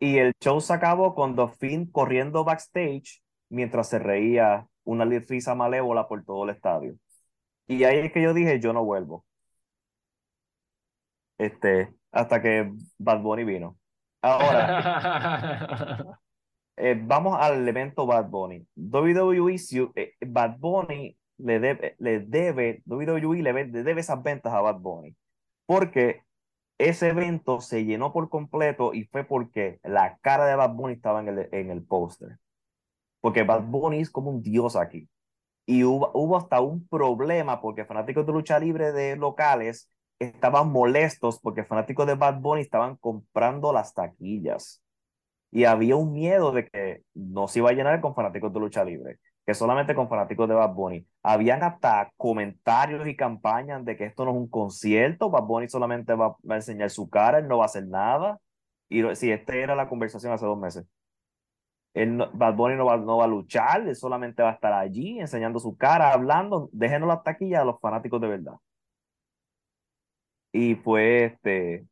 Y el show se acabó con Fiend corriendo backstage mientras se reía una risa malévola por todo el estadio. Y ahí es que yo dije, yo no vuelvo. Este, hasta que Bad Bunny vino. Ahora, *laughs* eh, vamos al evento Bad Bunny. WWE, eh, Bad Bunny le debe, le debe, WWE le debe esas ventas a Bad Bunny. Porque ese evento se llenó por completo y fue porque la cara de Bad Bunny estaba en el, en el póster. Porque Bad Bunny es como un dios aquí. Y hubo, hubo hasta un problema porque fanáticos de lucha libre de locales estaban molestos porque fanáticos de Bad Bunny estaban comprando las taquillas. Y había un miedo de que no se iba a llenar con fanáticos de lucha libre, que solamente con fanáticos de Bad Bunny. Habían hasta comentarios y campañas de que esto no es un concierto, Bad Bunny solamente va, a enseñar su cara, él no va a hacer nada. Y si esta era la conversación hace dos meses. Bad Bunny no va, no va a luchar, él solamente va a estar allí enseñando su cara, hablando, déjenos la taquilla a los fanáticos de verdad. Y fue este,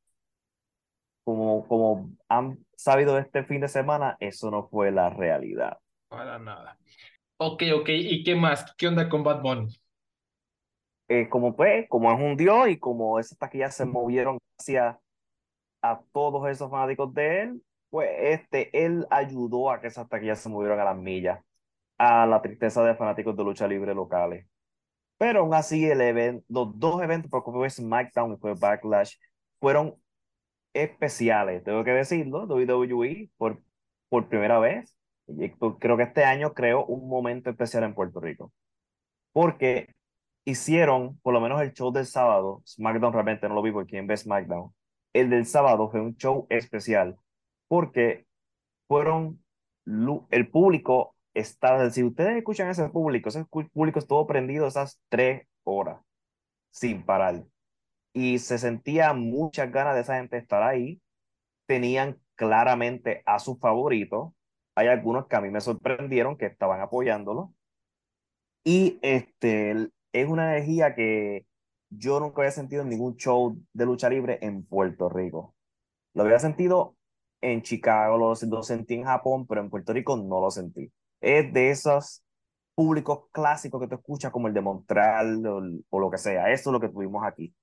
como, como han sabido este fin de semana, eso no fue la realidad. Para nada. Ok, ok, ¿y qué más? ¿Qué onda con Bad Bunny? Eh, como pues, como es un dios y como esas taquillas se movieron hacia a todos esos fanáticos de él, pues este, él ayudó a que esas taquillas se movieran a las millas, a la tristeza de fanáticos de lucha libre locales. Pero aún así, el evento, los dos eventos, porque fue SmackDown y fue Backlash, fueron especiales, tengo que decirlo, WWE por, por primera vez. Creo que este año creó un momento especial en Puerto Rico. Porque hicieron, por lo menos el show del sábado, SmackDown realmente no lo vi porque quien ve SmackDown, el del sábado fue un show especial porque fueron, el público está, si ustedes escuchan ese público, ese público estuvo prendido esas tres horas sin parar y se sentía muchas ganas de esa gente estar ahí. Tenían claramente a su favorito. Hay algunos que a mí me sorprendieron que estaban apoyándolo. Y este, es una energía que yo nunca había sentido en ningún show de lucha libre en Puerto Rico. Lo había sentido en Chicago, lo, sentí en Japón, pero en Puerto Rico no lo sentí. Es de esos públicos clásicos que tú escuchas, como el de Montreal o, lo que sea. Eso es lo que tuvimos aquí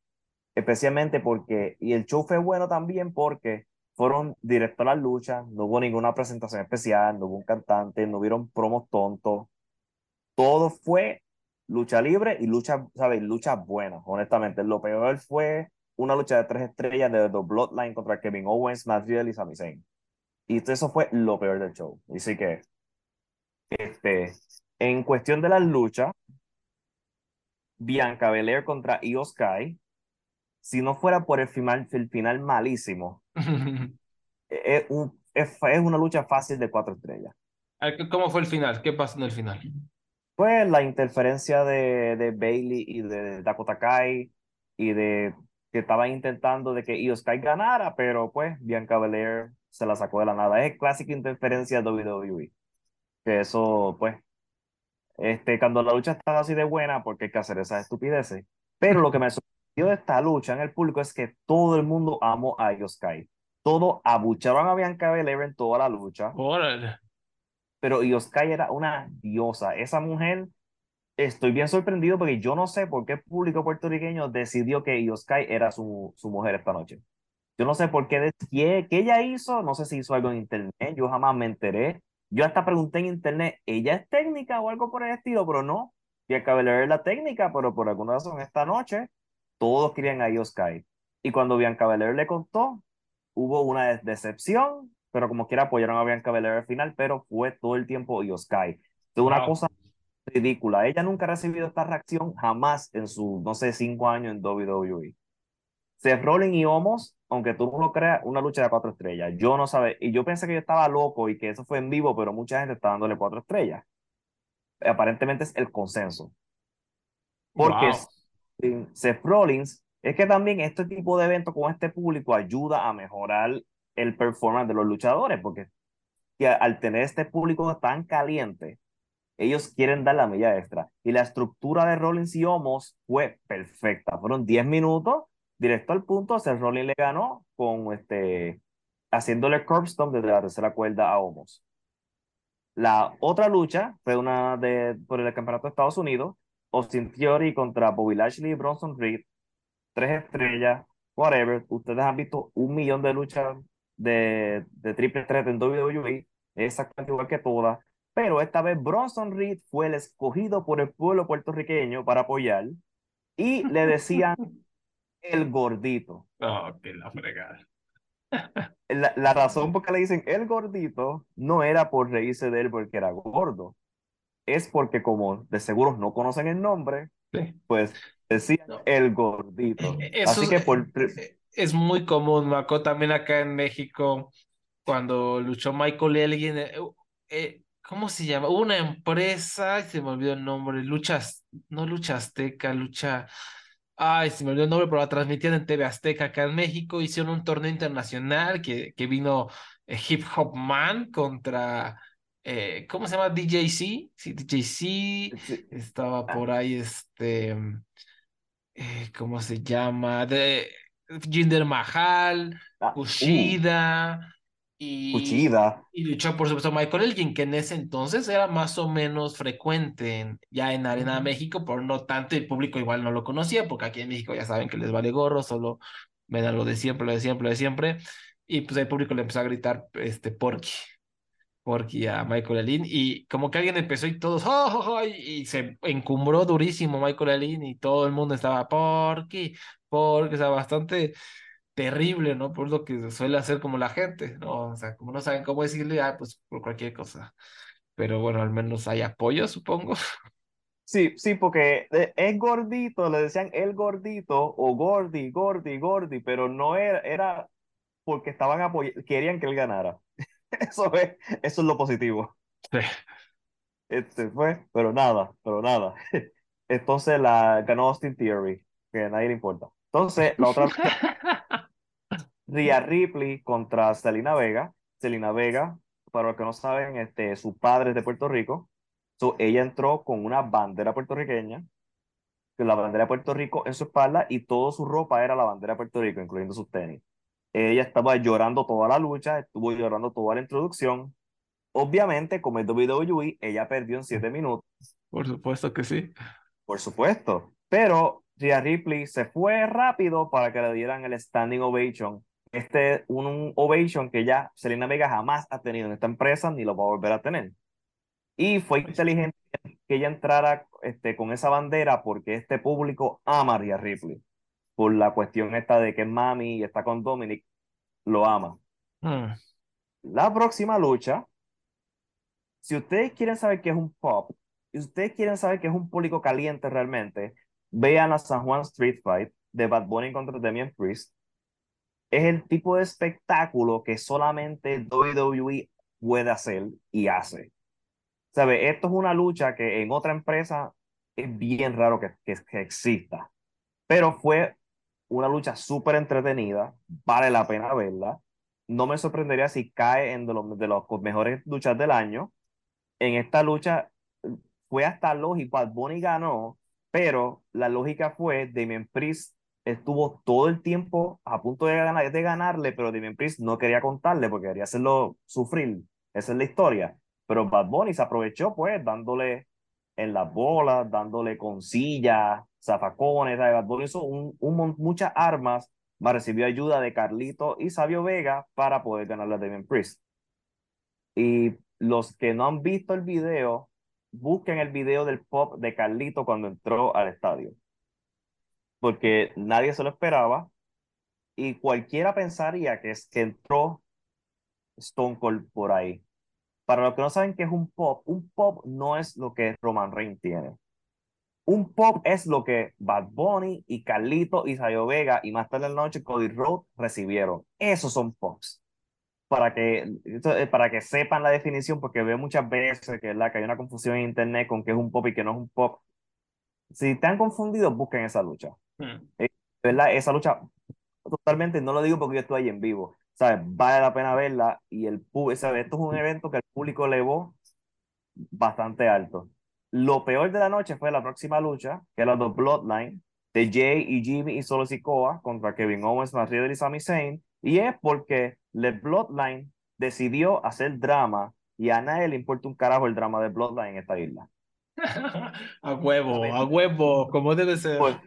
especialmente porque, y el show fue bueno también porque fueron directo a la lucha, no hubo ninguna presentación especial, no hubo un cantante, no hubieron promos tontos, todo fue lucha libre y lucha, ¿sabes? Lucha buena, honestamente. Lo peor fue una lucha de tres estrellas de The Bloodline contra Kevin Owens, Matt y Sami Zayn. Y eso fue lo peor del show. Así que, este, en cuestión de la lucha, Bianca Belair contra Io Sky, si no fuera por el final, el final malísimo, *laughs* es, un, es, una lucha fácil de cuatro estrellas. ¿Cómo fue el final? ¿Qué pasó en el final? Pues la interferencia de, de Bailey y de Dakota Kai y de que estaban intentando de que Io Sky ganara, pero pues Bianca Belair se la sacó de la nada. Es clásica interferencia de WWE. Que eso, pues, este, cuando la lucha estaba así de buena, porque hay que hacer esas estupideces. Pero lo que me de esta lucha en el público es que todo el mundo amó a Sky. Todo abucharon a Bianca Belair en toda la lucha. Órale. Pero Sky era una diosa. Esa mujer, estoy bien sorprendido porque yo no sé por qué el público puertorriqueño decidió que Sky era su, su mujer esta noche. Yo no sé por qué, qué, qué ella hizo, no sé si hizo algo en internet, yo jamás me enteré. Yo hasta pregunté en internet, ¿ella es técnica o algo por el estilo? Pero no. Bianca Belair es la técnica, pero por alguna razón esta noche todos querían a Io Sky. Y cuando Bianca Belair le contó, hubo una decepción, pero como quiera apoyaron a Bianca Belair al final, pero fue todo el tiempo Io Sky. Es una cosa ridícula. Ella nunca ha recibido esta reacción jamás en sus, no sé, cinco años en WWE. Seth Rollins y Homos, aunque tú no lo creas, una lucha de cuatro estrellas. Yo no sabía, y yo pensé que yo estaba loco y que eso fue en vivo, pero mucha gente está dándole cuatro estrellas. Aparentemente es el consenso. Porque Seth Rollins, es que también este tipo de eventos con este público ayuda a mejorar el performance de los luchadores, porque al tener este público tan caliente, ellos quieren dar la milla extra. Y la estructura de Rollins y Homos fue perfecta. Fueron 10 minutos, directo al punto. Seth Rollins le ganó con este, haciéndole curbstone desde la tercera cuerda a Homos. La otra lucha fue una de, por el campeonato de Estados Unidos, Austin Theory contra Bobby Lashley y Bronson Reed, tres estrellas, whatever. Ustedes han visto un millón de luchas de, de triple threat en WWE, exactamente igual que todas. Pero esta vez Bronson Reed fue el escogido por el pueblo puertorriqueño para apoyar y le decían el gordito. Oh, que la fregada. La, la, razón por qué le dicen el gordito no era por reírse de él porque era gordo, es porque como de seguro no conocen el nombre, pues decían el gordito. E-, Así que por... E-, es muy común, Marco, también acá en México, cuando luchó Michael Elgin, eh, eh, ¿cómo se llama? Una empresa, se me olvidó el nombre, Lucha, no Lucha Azteca, Lucha, ay, se me olvidó el nombre, pero la transmitían en TV Azteca acá en México, hicieron un torneo internacional que, que vino eh, Hip Hop Man contra, eh, ¿cómo se llama? DJC, sí, DJC, Sí. estaba Ah. por ahí, este, eh, ¿cómo se llama? De Jinder Mahal, Ah, uh, Kushida, y... Y luchó, por supuesto, Michael Elgin, que en ese entonces era más o menos frecuente en- ya en Arena. México, pero no tanto, el público igual no lo conocía, porque aquí en México ya saben que les vale gorro, solo ven a lo de siempre, lo de siempre, lo de siempre. Y pues el público le empezó a gritar, este, Porky, Porky a Michael Elgin, y como que alguien empezó y todos, ¡oh, oh, oh", y, y se encumbró durísimo Michael Elgin, y todo el mundo estaba, Porky, Porky, o sea, bastante terrible, ¿no? Por lo que suele hacer como la gente, ¿no? O sea, como no saben cómo decirle, ah, pues por cualquier cosa. Pero bueno, al menos hay apoyo, supongo. Sí, sí, porque eh, es gordito, le decían el gordito o gordi, gordi, gordi, pero no era, era porque estaban apoyando, querían que él ganara. *laughs* Eso es, eso es lo positivo. Sí. Este fue, pero nada, pero nada. *laughs* Entonces la ganó Austin Theory, que a nadie le importa. Entonces, la otra *laughs* Rhea Ripley contra Selena Vega. Selena Vega, para los que no saben, este, su padre es de Puerto Rico. So, ella entró con una bandera puertorriqueña, con la bandera de Puerto Rico en su espalda y toda su ropa era la bandera de Puerto Rico, incluyendo sus tenis. Ella estaba llorando toda la lucha, estuvo llorando toda la introducción. Obviamente, como es WWE, ella perdió en siete minutos, Por supuesto que sí. por supuesto. Pero Rhea Ripley se fue rápido para que le dieran el standing ovation. Este es un, un ovation que ya Selena Vega jamás ha tenido en esta empresa ni lo va a volver a tener. Y fue inteligente que ella entrara este, con esa bandera porque este público ama a Rhea Ripley. Por la cuestión esta de que es mami y está con Dominic, lo ama. Mm. La próxima lucha, si ustedes quieren saber qué es un pop, y ustedes quieren saber qué es un público caliente realmente, vean a San Juan Street Fight de Bad Bunny contra Damian Priest. Es el tipo de espectáculo que solamente WWE puede hacer y hace. ¿Sabe? Esto es una lucha que en otra empresa es bien raro que, que, exista. Pero fue una lucha súper entretenida, vale la pena verla. No me sorprendería si cae en de los, de los mejores luchas del año. En esta lucha fue hasta lógico, Bad Bunny ganó, pero la lógica fue Damien Priest estuvo todo el tiempo a punto de, ganar, de ganarle, pero Damien Priest no quería contarle porque quería hacerlo sufrir. Esa es la historia. Pero Bad Bunny se aprovechó, pues, dándole en las bolas, dándole con sillas, zafacones. Bad Bunny hizo un, un, muchas armas, más recibió ayuda de Carlito y Sabio Vega para poder ganarle a Damien Priest. Y los que no han visto el video, busquen el video del pop de Carlito cuando entró al estadio. Porque nadie se lo esperaba y cualquiera pensaría que es que entró Stone Cold por ahí. Para los que no saben qué es un pop, un pop no es lo que Roman Reigns tiene. Un pop es lo que Bad Bunny y Carlito y Sayo Vega y más tarde la noche Cody Rhodes recibieron. Esos son pops. Para que, para que sepan la definición, porque veo muchas veces que, ¿verdad? que hay una confusión en internet con qué es un pop y qué no es un pop. Si están confundidos, busquen esa lucha. Mm. ¿Verdad? Esa lucha, totalmente, no lo digo porque yo estoy ahí en vivo. ¿Sabes? Vale la pena verla y el ¿sabes? esto es un evento que el público elevó bastante alto. Lo peor de la noche fue la próxima lucha, que era los Bloodline, de Jay y Jimmy y Solo Sikoa contra Kevin Owens, Matt Riddle y Sami Zayn. Y es porque The Bloodline decidió hacer drama y a nadie le importa un carajo el drama de Bloodline en esta isla. *laughs* a huevo, a huevo, como debe ser. Pues,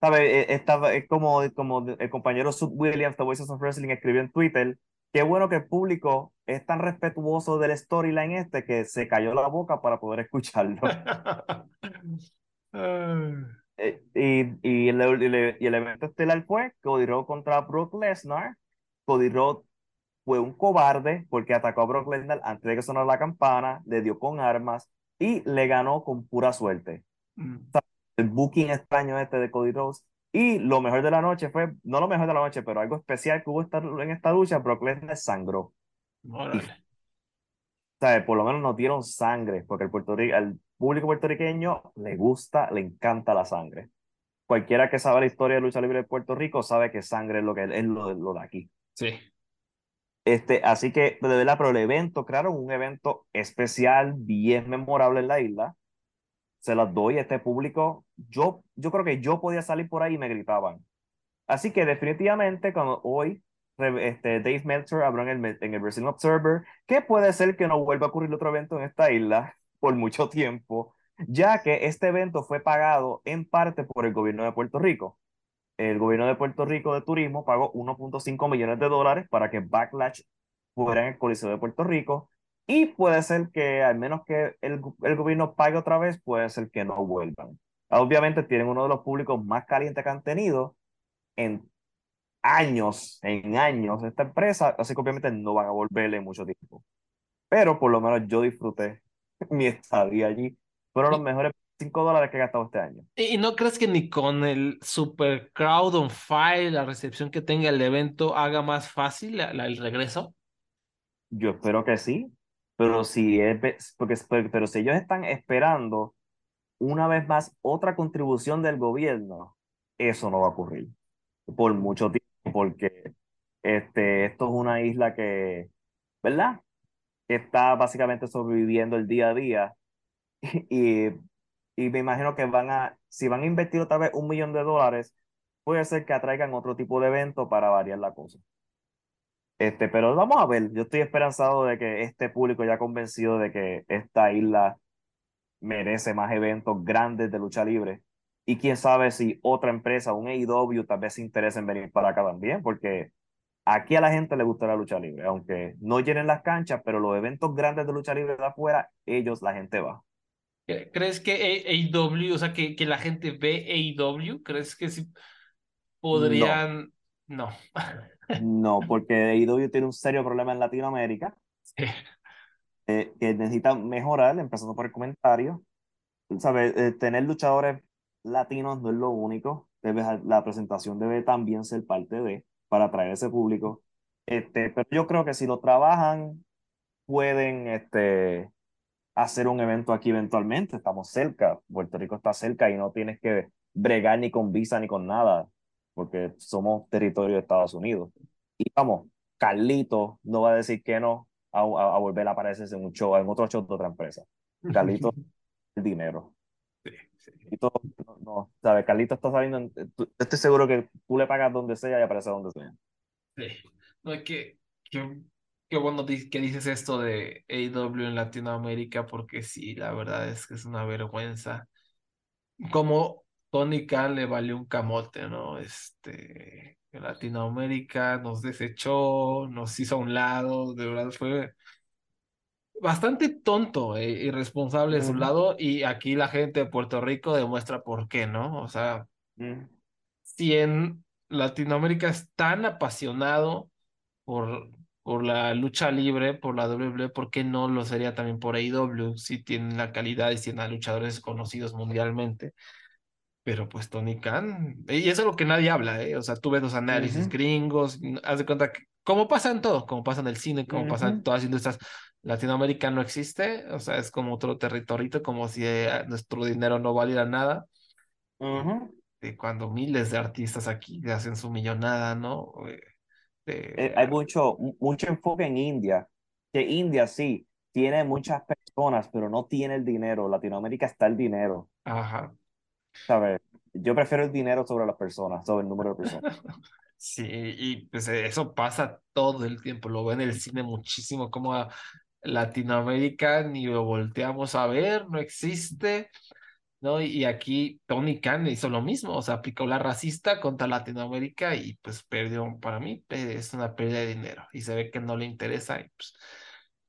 ¿sabes? Esta, es como, como el compañero Sud Williams de Voices of Wrestling escribió en Twitter. Qué bueno que el público es tan respetuoso del storyline este que se cayó la boca para poder escucharlo. *laughs* Eh, y, y, el, y, el, y, el, evento estelar fue Cody Rhodes contra Brock Lesnar. Cody Rhodes fue un cobarde porque atacó a Brock Lesnar antes de que sonara la campana, le dio con armas y le ganó con pura suerte. Mm. El booking extraño este de Cody Rhodes. Y lo mejor de la noche fue, no lo mejor de la noche, pero algo especial que hubo esta, en esta lucha, Brock Lesnar sangró. Órale. ¿sabes? Por lo menos nos dieron sangre, porque el Puerto Rico, al público puertorriqueño le gusta, le encanta la sangre. Cualquiera que sabe la historia de lucha libre de Puerto Rico sabe que sangre es lo que es lo, lo de aquí. Sí. Este, así que, de verdad, pero el evento, crearon un evento especial, bien memorable en la isla. Se las doy a este público. Yo, yo creo que yo podía salir por ahí y me gritaban. Así que definitivamente, cuando hoy este, Dave Meltzer habló en el, en el Wrestling Observer que puede ser que no vuelva a ocurrir otro evento en esta isla *laughs* por mucho tiempo, ya que este evento fue pagado en parte por el gobierno de Puerto Rico el gobierno de Puerto Rico de Turismo pagó 1.5 millones de dólares para que Backlash fuera en el Coliseo de Puerto Rico y puede ser que al menos que el, el gobierno pague otra vez, puede ser que no vuelvan. Obviamente tienen uno de los públicos más calientes que han tenido en años, en años esta empresa, así que obviamente no van a volverle mucho tiempo. Pero por lo menos yo disfruté *laughs* mi estadía allí. Fueron los mejores 5 dólares que he gastado este año. ¿Y no crees que ni con el super crowd on fire, la recepción que tenga el evento, haga más fácil el regreso? Yo espero que sí, pero si es, porque, pero si ellos están esperando una vez más otra contribución del gobierno, eso no va a ocurrir por mucho tiempo, porque este, esto es una isla que, ¿verdad? Está básicamente sobreviviendo el día a día *laughs* y y me imagino que van a, si van a invertir otra vez un millón de dólares, puede ser que atraigan otro tipo de evento para variar la cosa. Este, pero vamos a ver, yo estoy esperanzado de que este público ya convencido de que esta isla merece más eventos grandes de lucha libre. Y quién sabe si otra empresa, un AEW, tal vez se interese en venir para acá también, porque aquí a la gente le gusta la lucha libre, aunque no llenen las canchas, pero los eventos grandes de lucha libre de afuera, ellos, la gente va. ¿Crees que AEW, o sea, que, que la gente ve AEW? ¿Crees que sí podrían...? No. No, porque AEW tiene un serio problema en Latinoamérica. Sí. Eh, que necesita mejorar, empezando por el comentario. ¿Sabes? Eh, tener luchadores latinos no es lo único. Debe, la presentación debe también ser parte de, para atraer ese público. Este, pero yo creo que si lo trabajan, pueden este, hacer un evento aquí eventualmente. Estamos cerca, Puerto Rico está cerca y no tienes que bregar ni con visa ni con nada, porque somos territorio de Estados Unidos. Y vamos, Carlito no va a decir que no a, a, volver a aparecerse en un show, en otro show de otra empresa. Carlito, *laughs* el dinero. Sí, sí. no, no, ¿sabes? Carlito está saliendo, estoy seguro que tú le pagas donde sea y aparece donde sea. Sí, no es que, que qué bueno que dices esto de AEW en Latinoamérica, porque sí, la verdad es que es una vergüenza. Como Tony Khan le valió un camote, ¿no? Este, en Latinoamérica nos desechó, nos hizo a un lado, de verdad fue bastante tonto e irresponsable de su lado, y aquí la gente de Puerto Rico demuestra por qué, ¿no? O sea, si en Latinoamérica es tan apasionado por por la lucha libre, por la WWE, ¿por qué no lo sería también por AEW? Si tienen la calidad y tienen a luchadores conocidos mundialmente. Pero pues Tony Khan, y eso es lo que nadie habla, ¿eh? O sea, tú ves los análisis gringos, haz de cuenta que, como pasa en todo, como pasa en el cine, como pasa en todas las industrias, Latinoamérica no existe, o sea, es como otro territorio, como si eh, nuestro dinero no valiera nada. de cuando miles de artistas aquí hacen su millonada, ¿no? Eh, eh, hay mucho, mucho enfoque en India, que India sí tiene muchas personas, pero no tiene el dinero. Latinoamérica está el dinero. Ajá. ¿Sabes? Yo prefiero el dinero sobre las personas, sobre el número de personas. *laughs* Sí, y pues eso pasa todo el tiempo. Lo veo en el cine muchísimo, como a Latinoamérica ni lo volteamos a ver, no existe. ¿No? Y aquí Tony Khan hizo lo mismo, o sea, aplicó la racista contra Latinoamérica y pues perdió, para mí, es una pérdida de dinero y se ve que no le interesa y pues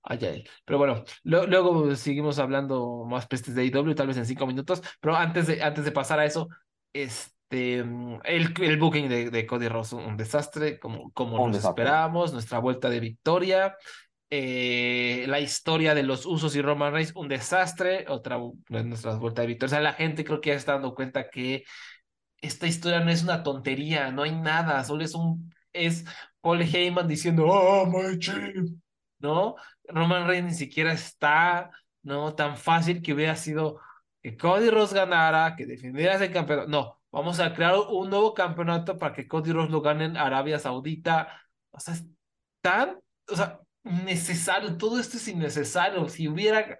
allá él. Pero bueno, luego seguimos hablando más pestes de IW, tal vez en cinco minutos, pero antes de, antes de pasar a eso, este, el, el booking de, de Cody Ross, un desastre, como, como nos esperábamos, nuestra vuelta de victoria. Eh, la historia de los usos y Roman Reigns, un desastre, otra de nuestras vueltas de victoria. O sea, la gente creo que ya está dando cuenta que esta historia no es una tontería, no hay nada, solo es un, es Paul Heyman diciendo, oh, my chief, ¿no? Roman Reigns ni siquiera está, ¿no? Tan fácil que hubiera sido que Cody Ross ganara, que defendiera ese campeonato. No, vamos a crear un nuevo campeonato para que Cody Ross lo gane en Arabia Saudita. O sea, es tan, o sea, necesario, todo esto es innecesario. Si hubiera,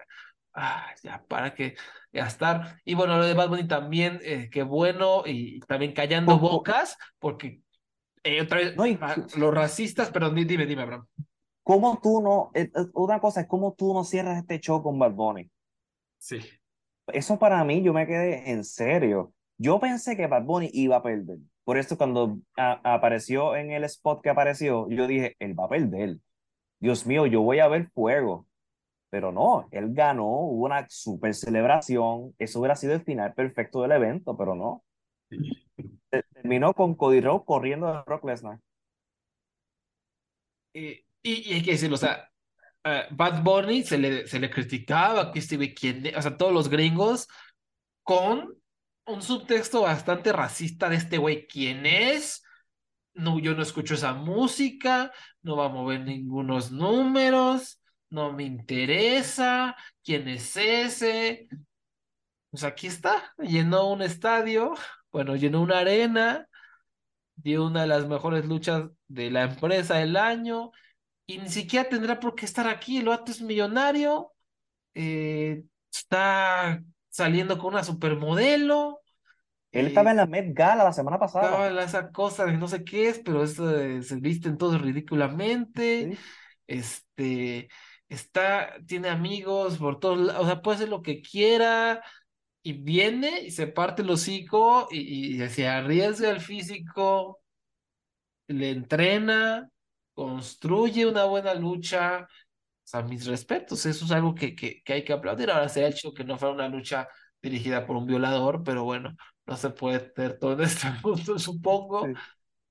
ah, ya, para que gastar. Y bueno, lo de Bad Bunny también, eh, qué bueno, y también callando Ojo. bocas, porque eh, otra vez, No, y- ra- los racistas, perdón, di- dime, dime, Abraham. ¿Cómo tú no, eh, eh, una cosa es cómo tú no cierras este show con Bad Bunny? Sí. Eso para mí, yo me quedé en serio. Yo pensé que Bad Bunny iba a perder. Por eso cuando a- apareció en el spot que apareció, yo dije, él va a perder. Dios mío, yo voy a ver fuego. Pero no, él ganó, hubo una super celebración. Eso hubiera sido el final perfecto del evento, pero no. Te- Terminó con Cody Rhodes corriendo de Brock Lesnar. Y, y hay que decirlo, o sea, eh, Bad Bunny se le, se le criticaba que güey quién es, o sea, todos los gringos con un subtexto bastante racista de este güey, ¿quién es? No, yo no escucho esa música, no va a mover ningunos números, no me interesa, ¿quién es ese? Pues aquí está, llenó un estadio, bueno, llenó una arena, dio una de las mejores luchas de la empresa del año, y ni siquiera tendrá por qué estar aquí, el vato es millonario, eh, está saliendo con una supermodelo. Él estaba en la Met Gala la semana pasada. estaba esa cosa de no sé qué es, pero es, eh, se visten todos ridículamente. Sí. Este está, tiene amigos por todos lados, o sea, puede hacer lo que quiera y viene y se parte el hocico y, y se arriesga el físico, le entrena, construye una buena lucha. O sea, mis respetos, eso es algo que, que, que hay que aplaudir. Ahora se ha hecho que no fuera una lucha dirigida por un violador, pero bueno, no se puede tener todo en este *laughs* mundo, supongo. Sí.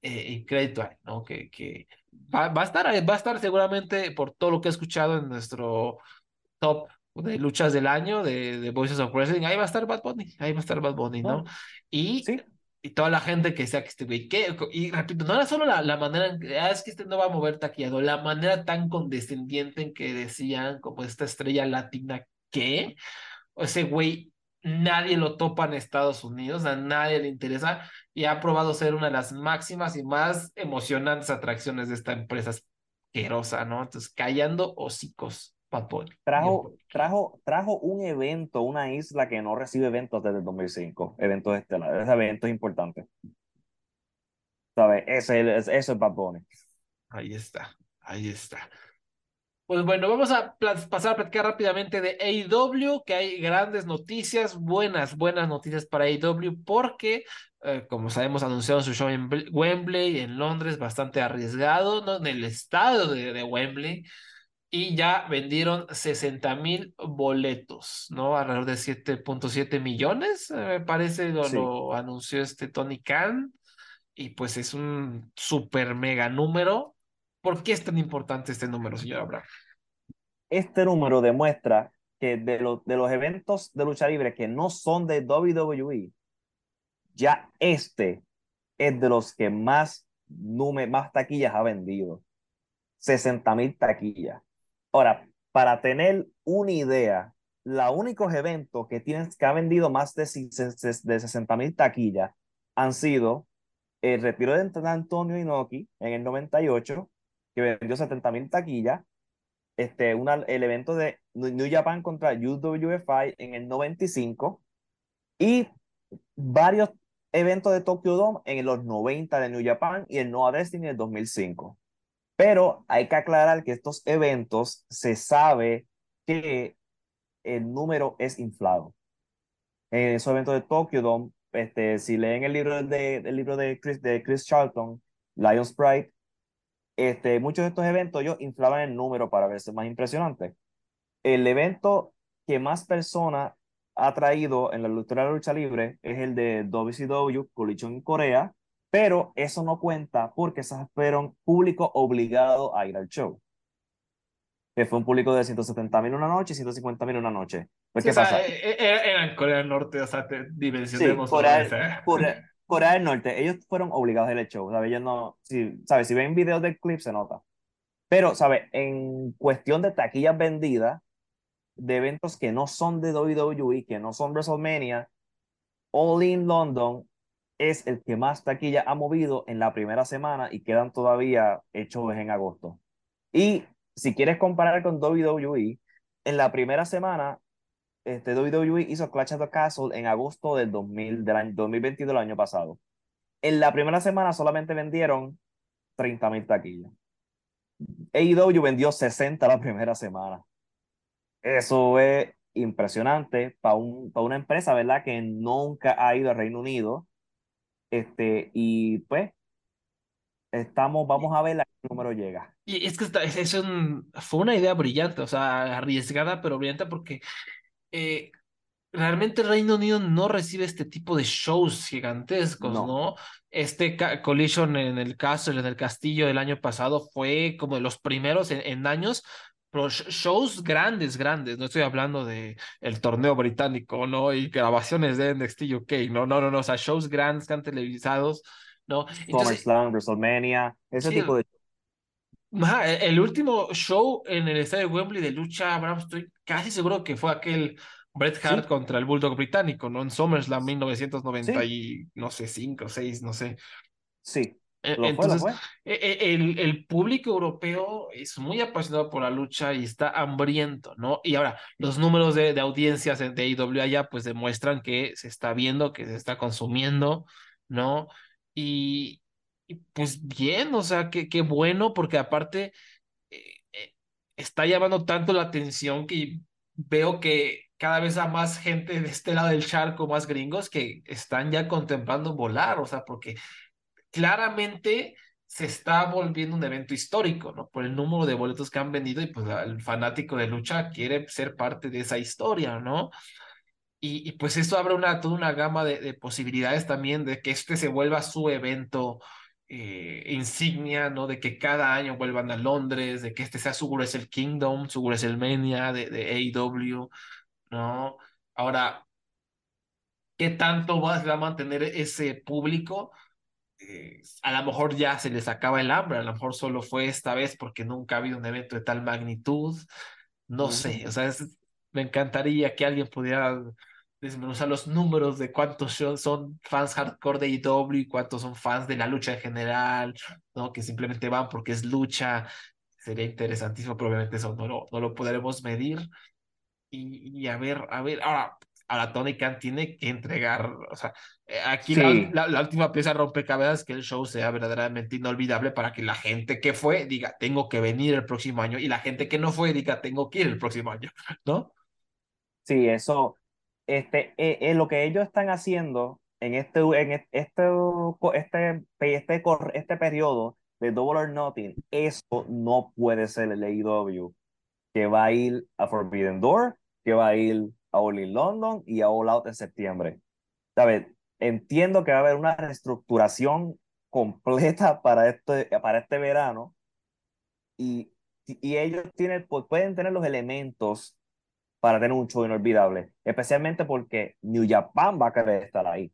Eh, crédito hay, ¿no? Que, que va, va a estar, ahí, va a estar seguramente por todo lo que he escuchado en nuestro top de luchas del año de, de Voices of Wrestling. Ahí va a estar Bad Bunny, ahí va a estar Bad Bunny, ¿no? No. Y Sí. y toda la gente que decía que este güey, ¿qué? Y repito, no era solo la, la manera en que, ah, es que este no va a mover taquillado, la manera tan condescendiente en que decían, como esta estrella latina, ¿qué? O ese güey, nadie lo topa en Estados Unidos, a nadie le interesa, y ha probado ser una de las máximas y más emocionantes atracciones de esta empresa asquerosa, ¿no? Entonces, callando hocicos, Bunny. Trajo, trajo, trajo un evento, una isla que no recibe eventos desde el 2005, eventos estelares, eventos importantes. ¿Sabes? Ese, es- eso es Bad Bunny. Ahí está, ahí está. Pues bueno, vamos a pasar a platicar rápidamente de AEW, que hay grandes noticias, buenas, buenas noticias para AEW, porque, eh, como sabemos, anunciaron su show en Bl- Wembley, en Londres, bastante arriesgado, ¿no? En el estadio de, de Wembley, y ya vendieron 60 mil boletos, ¿no? Alrededor de 7.7 millones, eh, me parece, lo, Sí. lo anunció este Tony Khan, y pues es un super mega número. ¿Por qué es tan importante este número, señor Abraham? Este número demuestra que de, los de los eventos de lucha libre que no son de WWE, ya este es de los que más, número, más taquillas ha vendido. 60 mil taquillas. Ahora, para tener una idea, los únicos eventos que, tienen, que ha vendido más de, de 60 mil taquillas han sido el retiro de Antonio Inoki en el 98, que vendió 70 mil taquillas, este, una, el evento de New Japan contra UWFI en el 95 y varios eventos de Tokyo Dome en los 90 de New Japan y el Noah Destiny en el 2005. Pero hay que aclarar que estos eventos se sabe que el número es inflado. En esos eventos de Tokyo Dome, este, si leen el libro de, el libro de Chris, de Chris Charlton, Lion's Pride, este, muchos de estos eventos ellos inflaban el número para verse más impresionante. El evento que más personas ha traído en la lucha, la lucha libre es el de WCW Collision en Corea, pero eso no cuenta porque esas fueron público obligado a ir al show. Que fue un público de 170 mil una noche y 150 mil una noche. Pues, Sí, ¿qué o sea, pasa? eh, eh, era en Corea del Norte, o sea, te dimensionemos. Sí, eso, ¿eh? Corea- del Norte, ellos fueron obligados a ir al show, ¿sabes? Ellos no, si, ¿sabes? Si ven videos del clip se nota. Pero, ¿sabes? En cuestión de taquillas vendidas, de eventos que no son de WWE, que no son WrestleMania, All In London es el que más taquilla ha movido en la primera semana y quedan todavía hechos en agosto. Y si quieres comparar con WWE, en la primera semana, este, WWE hizo Clash of the Castle en agosto del, 2000, del año, 2022 del año pasado. En la primera semana solamente vendieron 30 mil taquillas. AEW vendió 60 la primera semana. Eso es impresionante para un, para una empresa, ¿verdad? Que nunca ha ido al Reino Unido. Este, y pues, estamos, vamos a ver a qué número llega. Y es que es, es un, fue una idea brillante, o sea, arriesgada, pero brillante porque eh, realmente el Reino Unido no recibe este tipo de shows gigantescos, ¿no? No. Este Collision en el Castle, en el Castillo del año pasado fue como de los primeros en, en años, pero shows grandes, grandes. No estoy hablando de el torneo británico, ¿no? Y grabaciones de NXT UK, no, no, no, no, o sea, shows grandes que han televisados, ¿no? Entonces, SummerSlam, WrestleMania, ese sí, tipo de... E, el último show en el estadio Wembley de lucha, Abraham, estoy casi seguro que fue aquel Bret Hart Sí. contra el Bulldog británico, ¿no? En SummerSlam 1990 Sí. y no sé, 5, 6, no sé. Sí, E- lo Entonces, fue. e- el, el público europeo es muy apasionado por la lucha y está hambriento, ¿no? Y ahora, los números de, de audiencias de AEW allá, pues demuestran que se está viendo, que se está consumiendo, ¿no? Y, pues bien, o sea, qué qué bueno, porque aparte eh, eh, está llamando tanto la atención que veo que cada vez hay más gente de este lado del charco, más gringos, que están ya contemplando volar, o sea, porque claramente se está volviendo un evento histórico, ¿no? Por el número de boletos que han vendido y pues el fanático de lucha quiere ser parte de esa historia, ¿no? Y, pues esto abre una, toda una gama de, de posibilidades también de que este se vuelva su evento eh, insignia, ¿no? De que cada año vuelvan a Londres, de que este sea su Wrestle Kingdom, su WrestleMania de, de AEW, ¿no? Ahora, ¿qué tanto va, a mantener ese público? Eh, a lo mejor ya se les acaba el hambre, a lo mejor solo fue esta vez porque nunca ha habido un evento de tal magnitud, no sé, o sea, es- me encantaría que alguien pudiera desmenuzar los números de cuántos son fans hardcore de AEW y cuántos son fans de la lucha en general, ¿no? Que simplemente van porque es lucha, sería interesantísimo, pero obviamente eso no lo, no lo podremos medir. Y, y a ver, a ver, ahora, ahora Tony Khan tiene que entregar, o sea, eh, aquí la, Sí. la, la última pieza rompecabezas es que el show sea verdaderamente inolvidable para que la gente que fue diga, tengo que venir el próximo año, y la gente que no fue diga, tengo que ir el próximo año, ¿no? Sí, eso, este, eh, eh, lo que ellos están haciendo en este, en este, este, este, este periodo de Double or Nothing, eso no puede ser el AEW, que va a ir a Forbidden Door, que va a ir a All in London y a All Out en septiembre. ¿Sabes? Entiendo que va a haber una reestructuración completa para este, para este verano y, y ellos tienen, pueden tener los elementos para tener un show inolvidable, especialmente porque New Japan va a querer estar ahí.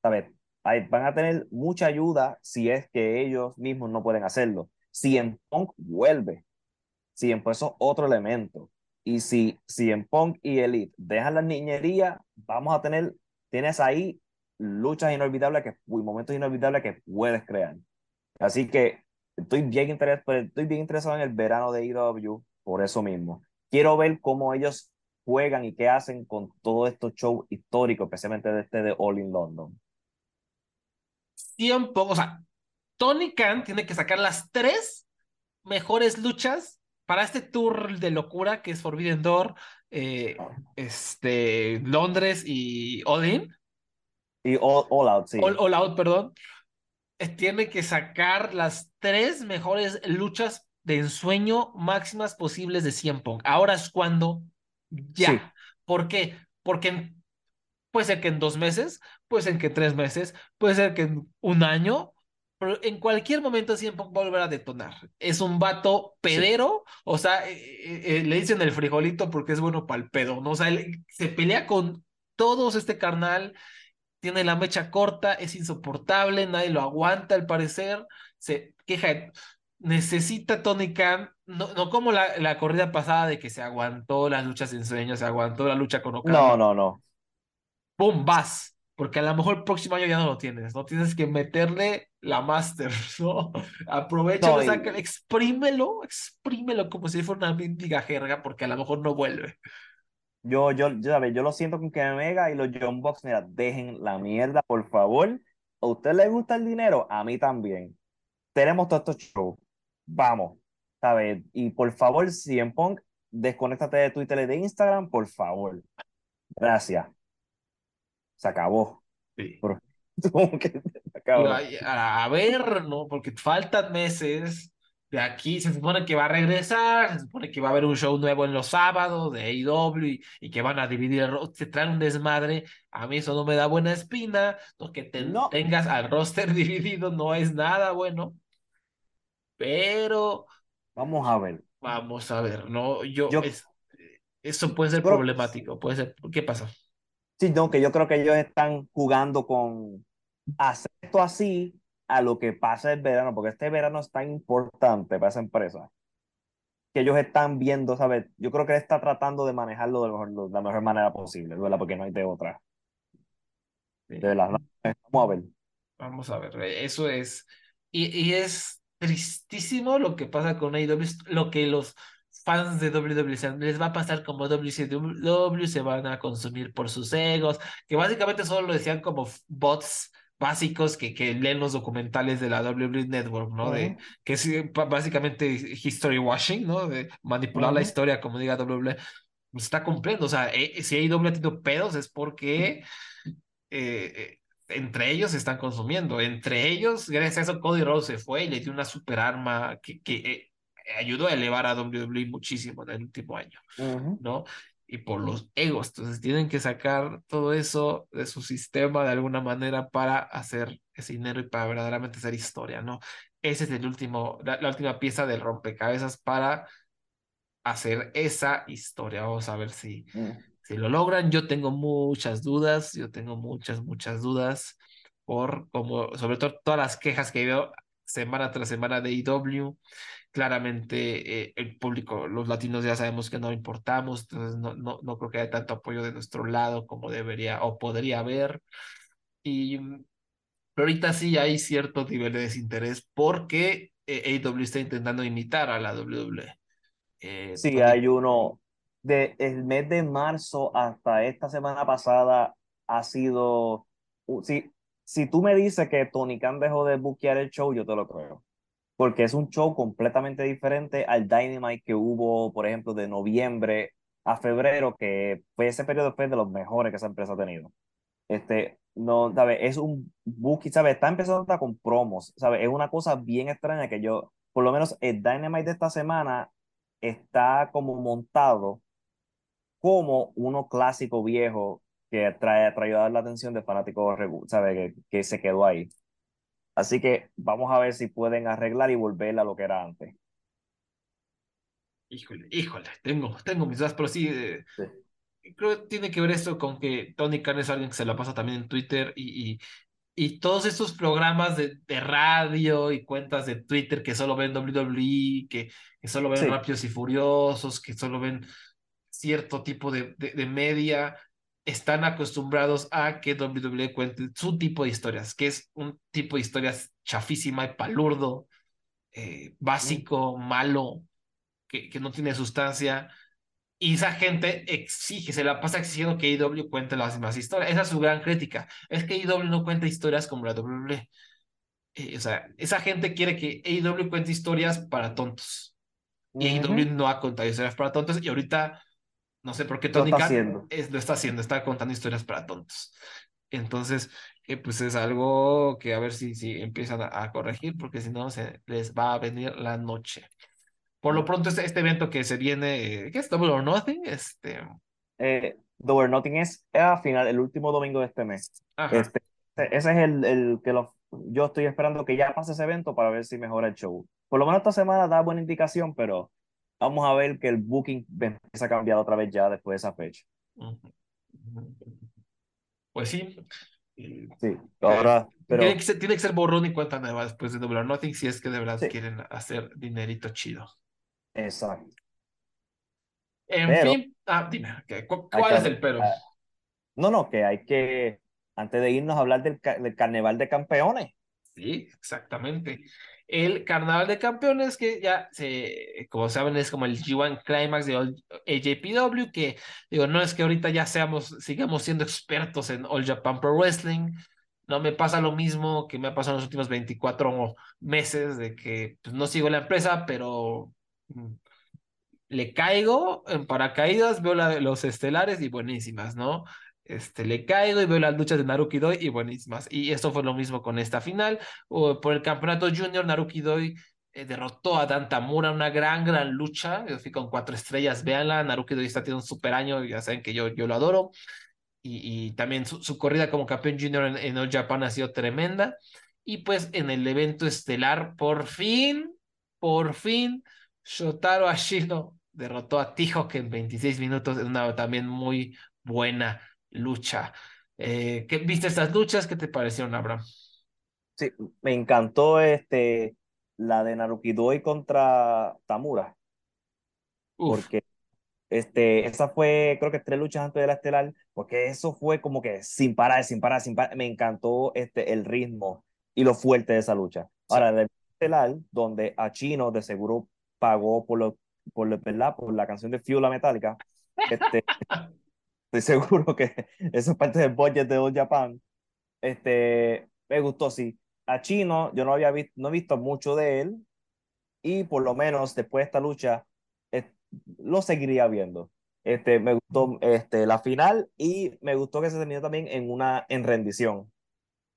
¿Sabes? Ahí van a tener mucha ayuda si es que ellos mismos no pueden hacerlo. Si en Punk vuelve, si en eso es otro elemento. Y si, si en Punk y Elite dejan la niñería, vamos a tener, tienes ahí luchas inolvidables que, y momentos inolvidables que puedes crear. Así que estoy bien, interes, estoy bien interesado en el verano de AEW por eso mismo. Quiero ver cómo ellos juegan y qué hacen con todos estos shows históricos, especialmente de este de All in London. Tiempo, o sea, Tony Khan tiene que sacar las tres mejores luchas para este tour de locura que es Forbidden Door, eh, este, Londres y Odin. Y All, all Out, sí. All, All Out, perdón, eh, tiene que sacar las tres mejores luchas de ensueño máximas posibles de CM Punk. Ahora es cuando ya. Sí. ¿Por qué? Porque puede ser que en dos meses, puede ser que en tres meses, puede ser que en un año, pero en cualquier momento Punk va a volver a detonar. Es un vato pedero, o sea, eh, eh, eh, le dicen el frijolito porque es bueno para el pedo, ¿no? O sea, él se pelea con todos este carnal tiene la mecha corta, es insoportable, nadie lo aguanta al parecer, se queja necesita Tony Khan, no, no como la, la corrida pasada de que se aguantó las luchas en sueños, se aguantó la lucha con Okada. No, no, no. ¡Pum! Vas. Porque a lo mejor el próximo año ya no lo tienes, ¿no? Tienes que meterle la Master, *laughs* ¿no? Aprovecha, No, y- saca, exprímelo, exprímelo como si fuera una mendiga jerga, porque a lo mejor no vuelve. Yo, yo, yo, ¿sabes? yo lo siento con que Mega y los John Box, mira, dejen la mierda, por favor. ¿A usted le gusta el dinero? A mí también. Tenemos todos estos shows. Vamos, ¿sabes? Y por favor, CM Punk, desconéctate de Twitter y de Instagram, por favor. Gracias. Se acabó. Sí. *laughs* Que se acabó. a, a ver, ¿no? Porque faltan meses. De aquí se supone que va a regresar, se supone que va a haber un show nuevo en los sábados de AEW y, y que van a dividir el roster, traen un desmadre. A mí eso no me da buena espina. No, que te- No. tengas al roster *laughs* dividido no es nada bueno. Pero Vamos a ver. vamos a ver, ¿no? Yo, Yo- es- eso puede ser problemático, puede ser. ¿Qué pasa? Sí, no, que yo creo que ellos están jugando con hacer esto así a lo que pasa el verano, porque este verano es tan importante para esa empresa que ellos están viendo, ¿sabes? Yo creo que él está tratando de manejarlo de, lo de la mejor manera posible, ¿verdad? Porque no hay de otra. Sí. De verdad. Vamos a ver. Vamos a ver, eso es. Y, y es tristísimo lo que pasa con AEW, lo que los fans de WWE les va a pasar como WCW, se van a consumir por sus egos, que básicamente solo lo decían como bots básicos que, que leen los documentales de la WWE Network, ¿no? De, que es básicamente history washing, ¿no? De manipular la historia, como diga WWE. Pues está cumpliendo, o sea, eh, si AEW ha tenido pedos es porque eh, eh, entre ellos se están consumiendo. Entre ellos, gracias a eso, Cody Rhodes se fue y le dio una super arma que, que eh, ayudó a elevar a WWE muchísimo en el último año. ¿no? Y por los egos. Entonces tienen que sacar todo eso de su sistema de alguna manera para hacer ese dinero y para verdaderamente hacer historia, ¿no? Ese es el último, la, la última pieza del rompecabezas para hacer esa historia. Vamos a ver si. Si lo logran, yo tengo muchas dudas, yo tengo muchas, muchas dudas por como, sobre todo todas las quejas que veo semana tras semana de IW. Claramente eh, el público, los latinos ya sabemos que no importamos, entonces no, no, no creo que haya tanto apoyo de nuestro lado como debería o podría haber. Y mm, pero ahorita sí hay cierto nivel de desinterés porque eh, AEW está intentando imitar a la WWE. Eh, Sí, hay uno. De, el mes de marzo hasta esta semana pasada ha sido. Si, si tú me dices que Tony Khan dejó de buquear el show, yo te lo creo. Porque es un show completamente diferente al Dynamite que hubo, por ejemplo, de noviembre a febrero, que fue ese periodo fue de los mejores que esa empresa ha tenido. Este, no, ¿sabes? Es un booking, ¿sabes? Está empezando hasta con promos, ¿sabes? Es una cosa bien extraña que yo, por lo menos el Dynamite de esta semana está como montado como uno clásico viejo que trae, trae a la atención de fanáticos, ¿sabes? Que, que se quedó ahí. Así que vamos a ver si pueden arreglar y volver a lo que era antes. Híjole, híjole, tengo, tengo mis dudas, pero sí, eh, Sí. creo que tiene que ver esto con que Tony Khan es alguien que se la pasa también en Twitter y, y, y todos estos programas de, de radio y cuentas de Twitter que solo ven WWE, que, que solo ven Sí. Rápidos y Furiosos, que solo ven cierto tipo de, de, de media, están acostumbrados a que WWE cuente su tipo de historias, que es un tipo de historias chafísima y palurdo, eh, básico, malo, que, que no tiene sustancia. Y esa gente exige, se la pasa exigiendo que AEW cuente las mismas historias. Esa es su gran crítica. Es que AEW no cuenta historias como la WWE. Eh, o sea, esa gente quiere que AEW cuente historias para tontos. Y AEW no ha contado historias para tontos. Y ahorita, no sé por qué Tony Khan es- lo está haciendo, está contando historias para tontos. Entonces, eh, pues es algo que a ver si, si empiezan a, a corregir, porque si no, se les va a venir la noche. Por lo pronto, este, este evento que se viene, eh, ¿qué es? Double or Nothing, este, Eh, Double or Nothing es a final, el último domingo de este mes. Este, ese es el, el que lo, yo estoy esperando que ya pase ese evento para ver si mejora el show. Por lo menos esta semana da buena indicación, pero vamos a ver que el booking empieza a cambiar otra vez ya después de esa fecha. Pues sí, Sí, ahora, pero Tiene que, ser, tiene que ser borrón y cuenta nueva después de Double or Nothing si es que de verdad Sí. quieren hacer dinerito chido. exacto. En Pero- fin, ah, dime, ¿qué- cu- Hay ¿cuál que- es el pero? ah, No, no, que hay que, antes de irnos a hablar del, ca- del carnaval de campeones. Sí, exactamente. El Carnaval de Campeones, que ya se, como saben, es como el G1 Climax de All- AJPW, que digo, no es que ahorita ya seamos, sigamos siendo expertos en All Japan Pro Wrestling. No me pasa lo mismo que me ha pasado en los últimos 24 meses, de que pues, no sigo la empresa, pero mm, le caigo en paracaídas, veo la- los estelares y buenísimas, ¿no? Este, le caigo y veo las luchas de Naruki Doi y buenísimas. Y esto fue lo mismo con esta final. O por el campeonato junior, Naruki Doi eh, derrotó a Dan Tamura, una gran, gran lucha. Yo fui con cuatro estrellas, véanla. Naruki Doi está teniendo un super año, ya saben que yo, yo lo adoro. Y, y también su, su corrida como campeón junior en, en All Japan ha sido tremenda. Y pues en el evento estelar, por fin, por fin, Shotaro Ashino derrotó a T-Hawk en 26 minutos en una también muy buena lucha. Eh, ¿qué, ¿Viste estas luchas? ¿Qué te parecieron, Abraham? Sí, me encantó este, la de Naruki Doi contra Tamura, Uf, porque este, esa fue, creo que tres luchas antes de la estelar, porque eso fue como que sin parar, sin parar, sin parar. Me encantó este, el ritmo y lo fuerte de esa lucha. Ahora, del estelar, donde a Chino de seguro pagó por, lo, por, lo- ¿verdad? por la canción de Fuel la Metallica, este, *laughs* estoy *laughs* seguro que eso es parte del budget de All Japan. Este, me gustó, sí. A Chino, yo no había visto, no he visto mucho de él, y por lo menos después de esta lucha, eh, lo seguiría viendo. Este, me gustó este, la final y me gustó que se terminó también en una en rendición.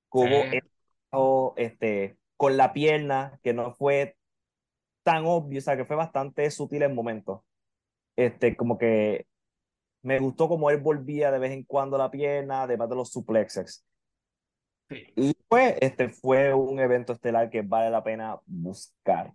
Como Sí. este, con la pierna, que no fue tan obvio, o sea, que fue bastante sutil en momentos. Este, como que me gustó como él volvía de vez en cuando la pierna, además de los suplexes. sí. Y pues, este fue un evento estelar que vale la pena buscar.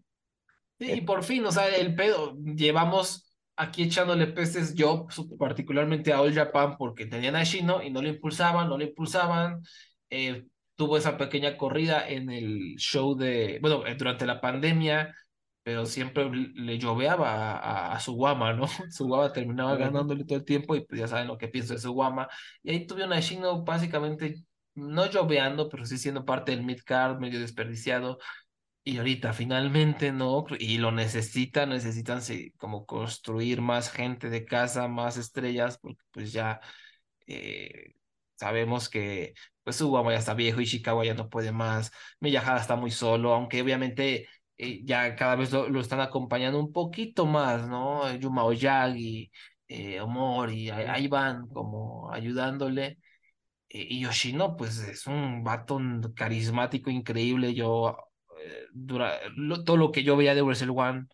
Sí, y por fin, o sea, el pedo, llevamos aquí echándole pestes yo particularmente a All Japan porque tenían a Shino y no lo impulsaban, no lo impulsaban. Eh, tuvo esa pequeña corrida en el show de, bueno, eh, durante la pandemia, pero siempre le lloveaba a, a, a Suwama, ¿no? *laughs* Suwama terminaba Ujú. ganándole todo el tiempo y pues ya saben lo que pienso de Suwama. Y ahí tuvieron a Shino básicamente no lloveando, pero sí siendo parte del mid-card, medio desperdiciado. Y ahorita finalmente no, y lo necesitan, necesitan sí, como construir más gente de casa, más estrellas, porque pues ya eh, sabemos que pues Suwama ya está viejo, Ishikawa ya no puede más, Miyahara está muy solo, aunque obviamente eh, ya cada vez lo, lo están acompañando un poquito más, ¿no? Yuma Oyagi, eh, Omori, ahí, ahí van como ayudándole. Eh, Y Yoshino, pues es un vato carismático increíble. Yo, eh, dura, lo- todo lo que yo veía de Wrestle One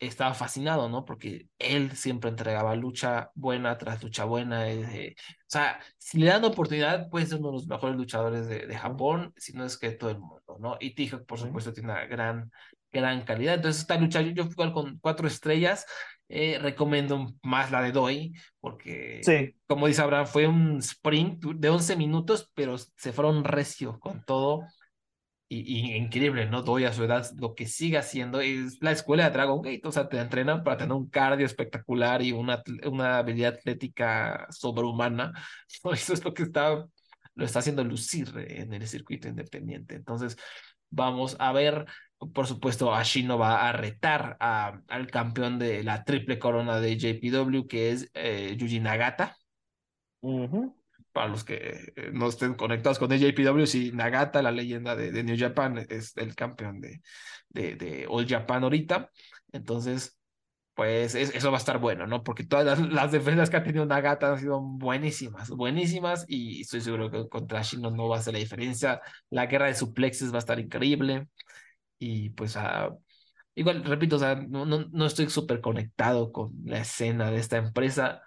estaba fascinado, ¿no? Porque él siempre entregaba lucha buena tras lucha buena. eh, eh, o sea, si le dan oportunidad, puede ser uno de los mejores luchadores de, de Japón, si no es que todo el mundo, ¿no? Y T-Hawk, por supuesto, tiene una gran, gran calidad. Entonces, esta lucha yo, yo fui igual con cuatro estrellas. eh, recomiendo más la de Doi, porque Sí, como dice Abraham, fue un sprint de 11 minutos, pero se fueron recio con todo. Y, y increíble, ¿no? Doy a su edad lo que sigue haciendo es la escuela de Dragon Gate, o sea, te entrenan para tener un cardio espectacular y una, una habilidad atlética sobrehumana. *laughs* ¿no? Eso es lo que está, lo está haciendo lucir en el circuito independiente. Entonces, vamos a ver, por supuesto, Ashino va a retar a, al campeón de la triple corona de JPW, que es eh, Yuji Nagata para los que eh, no estén conectados con JPW, sí, Nagata, la leyenda de, de New Japan, es el campeón de, de, de All Japan ahorita. Entonces, pues es- eso va a estar bueno, ¿no? Porque todas las, las defensas que ha tenido Nagata han sido buenísimas, buenísimas, y estoy seguro que contra Shino no va a ser la diferencia. La guerra de suplexes va a estar increíble. Y pues, ah, igual, repito, no, no, no estoy súper conectado con la escena de esta empresa.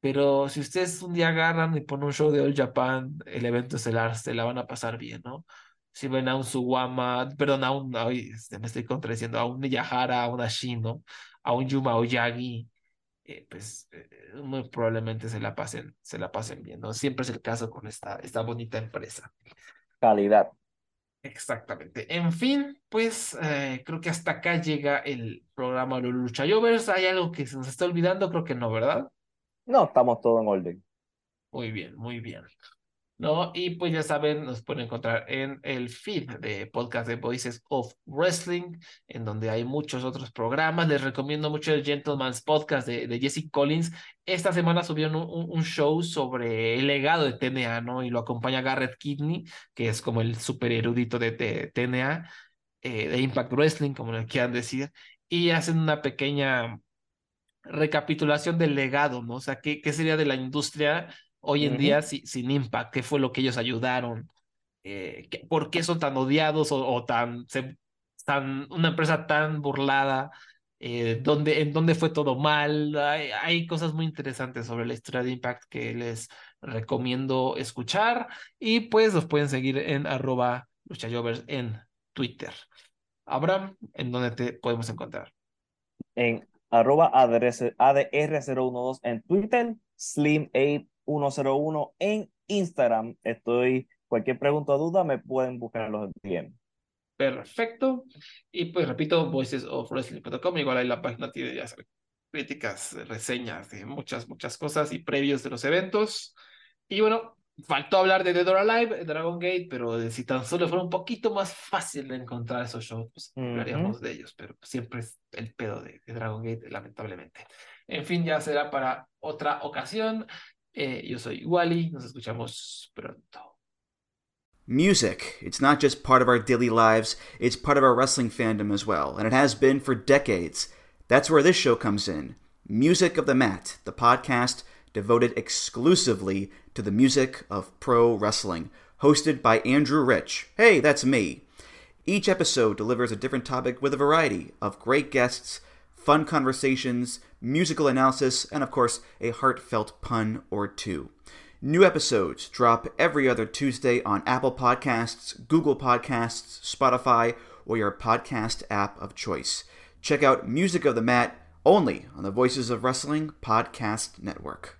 Pero si ustedes un día agarran y ponen un show de All Japan, el evento estelar, se la van a pasar bien, ¿no? Si ven a un Suwama, perdón, a un, ay, este, me estoy contradiciendo, a un Miyahara, a un Ashino, a un Yuma Oyagi, eh, pues eh, muy probablemente se la pasen, se la pasen bien, ¿no? Siempre es el caso con esta, esta bonita empresa. Calidad. Exactamente. En fin, pues eh, creo que hasta acá llega el programa de Lucha Jovers. ¿Hay algo que se nos está olvidando? Creo que no, ¿verdad? No, estamos todo en orden. Muy bien, muy bien. ¿No? Y pues ya saben, nos pueden encontrar en el feed de podcast de Voices of Wrestling, en donde hay muchos otros programas. Les recomiendo mucho el Gentleman's Podcast de, de Jesse Collins. Esta semana subieron un, un, show sobre el legado de TNA, ¿no? Y lo acompaña Garrett Kidney, que es como el super erudito de, de TNA, eh, de Impact Wrestling, como le quieran decir, y hacen una pequeña recapitulación del legado, ¿no? O sea, ¿qué, qué sería de la industria hoy en uh -huh. día si, sin Impact, qué fue lo que ellos ayudaron, eh, por qué son tan odiados o, o tan, se, tan, una empresa tan burlada, eh, dónde, en dónde fue todo mal. Hay, hay, cosas muy interesantes sobre la historia de Impact que les recomiendo escuchar y pues los pueden seguir en arroba luchayovers en Twitter. Abraham, ¿en dónde te podemos encontrar? En arroba ADR012 en Twitter, Slim8 101 en Instagram. Estoy, cualquier pregunta o duda me pueden buscar en los DM. Perfecto. Y pues repito, voicesofwrestling.com, igual ahí la página tiene ya críticas, reseñas de muchas, muchas cosas y previos de los eventos. Y bueno, faltó hablar de Dead or Alive, Dragon Gate, pero si tan solo fuera un poquito más fácil de encontrar esos shows, pues uh -huh. hablaríamos de ellos, pero siempre es el pedo de, de Dragon Gate, lamentablemente. En fin, ya será para otra ocasión. Eh, yo soy Wally, nos escuchamos pronto. Music. It's not just part of our daily lives, it's part of our wrestling fandom as well, and it has been for decades. That's where this show comes in. Music of the Mat, the podcast devoted exclusively to the music of pro wrestling, hosted by Andrew Rich. Hey, that's me. Each episode delivers a different topic with a variety of great guests, fun conversations, musical analysis, and of course, a heartfelt pun or two. New episodes drop every other Tuesday on Apple Podcasts, Google Podcasts, Spotify, or your podcast app of choice. Check out Music of the Mat only on the Voices of Wrestling Podcast Network.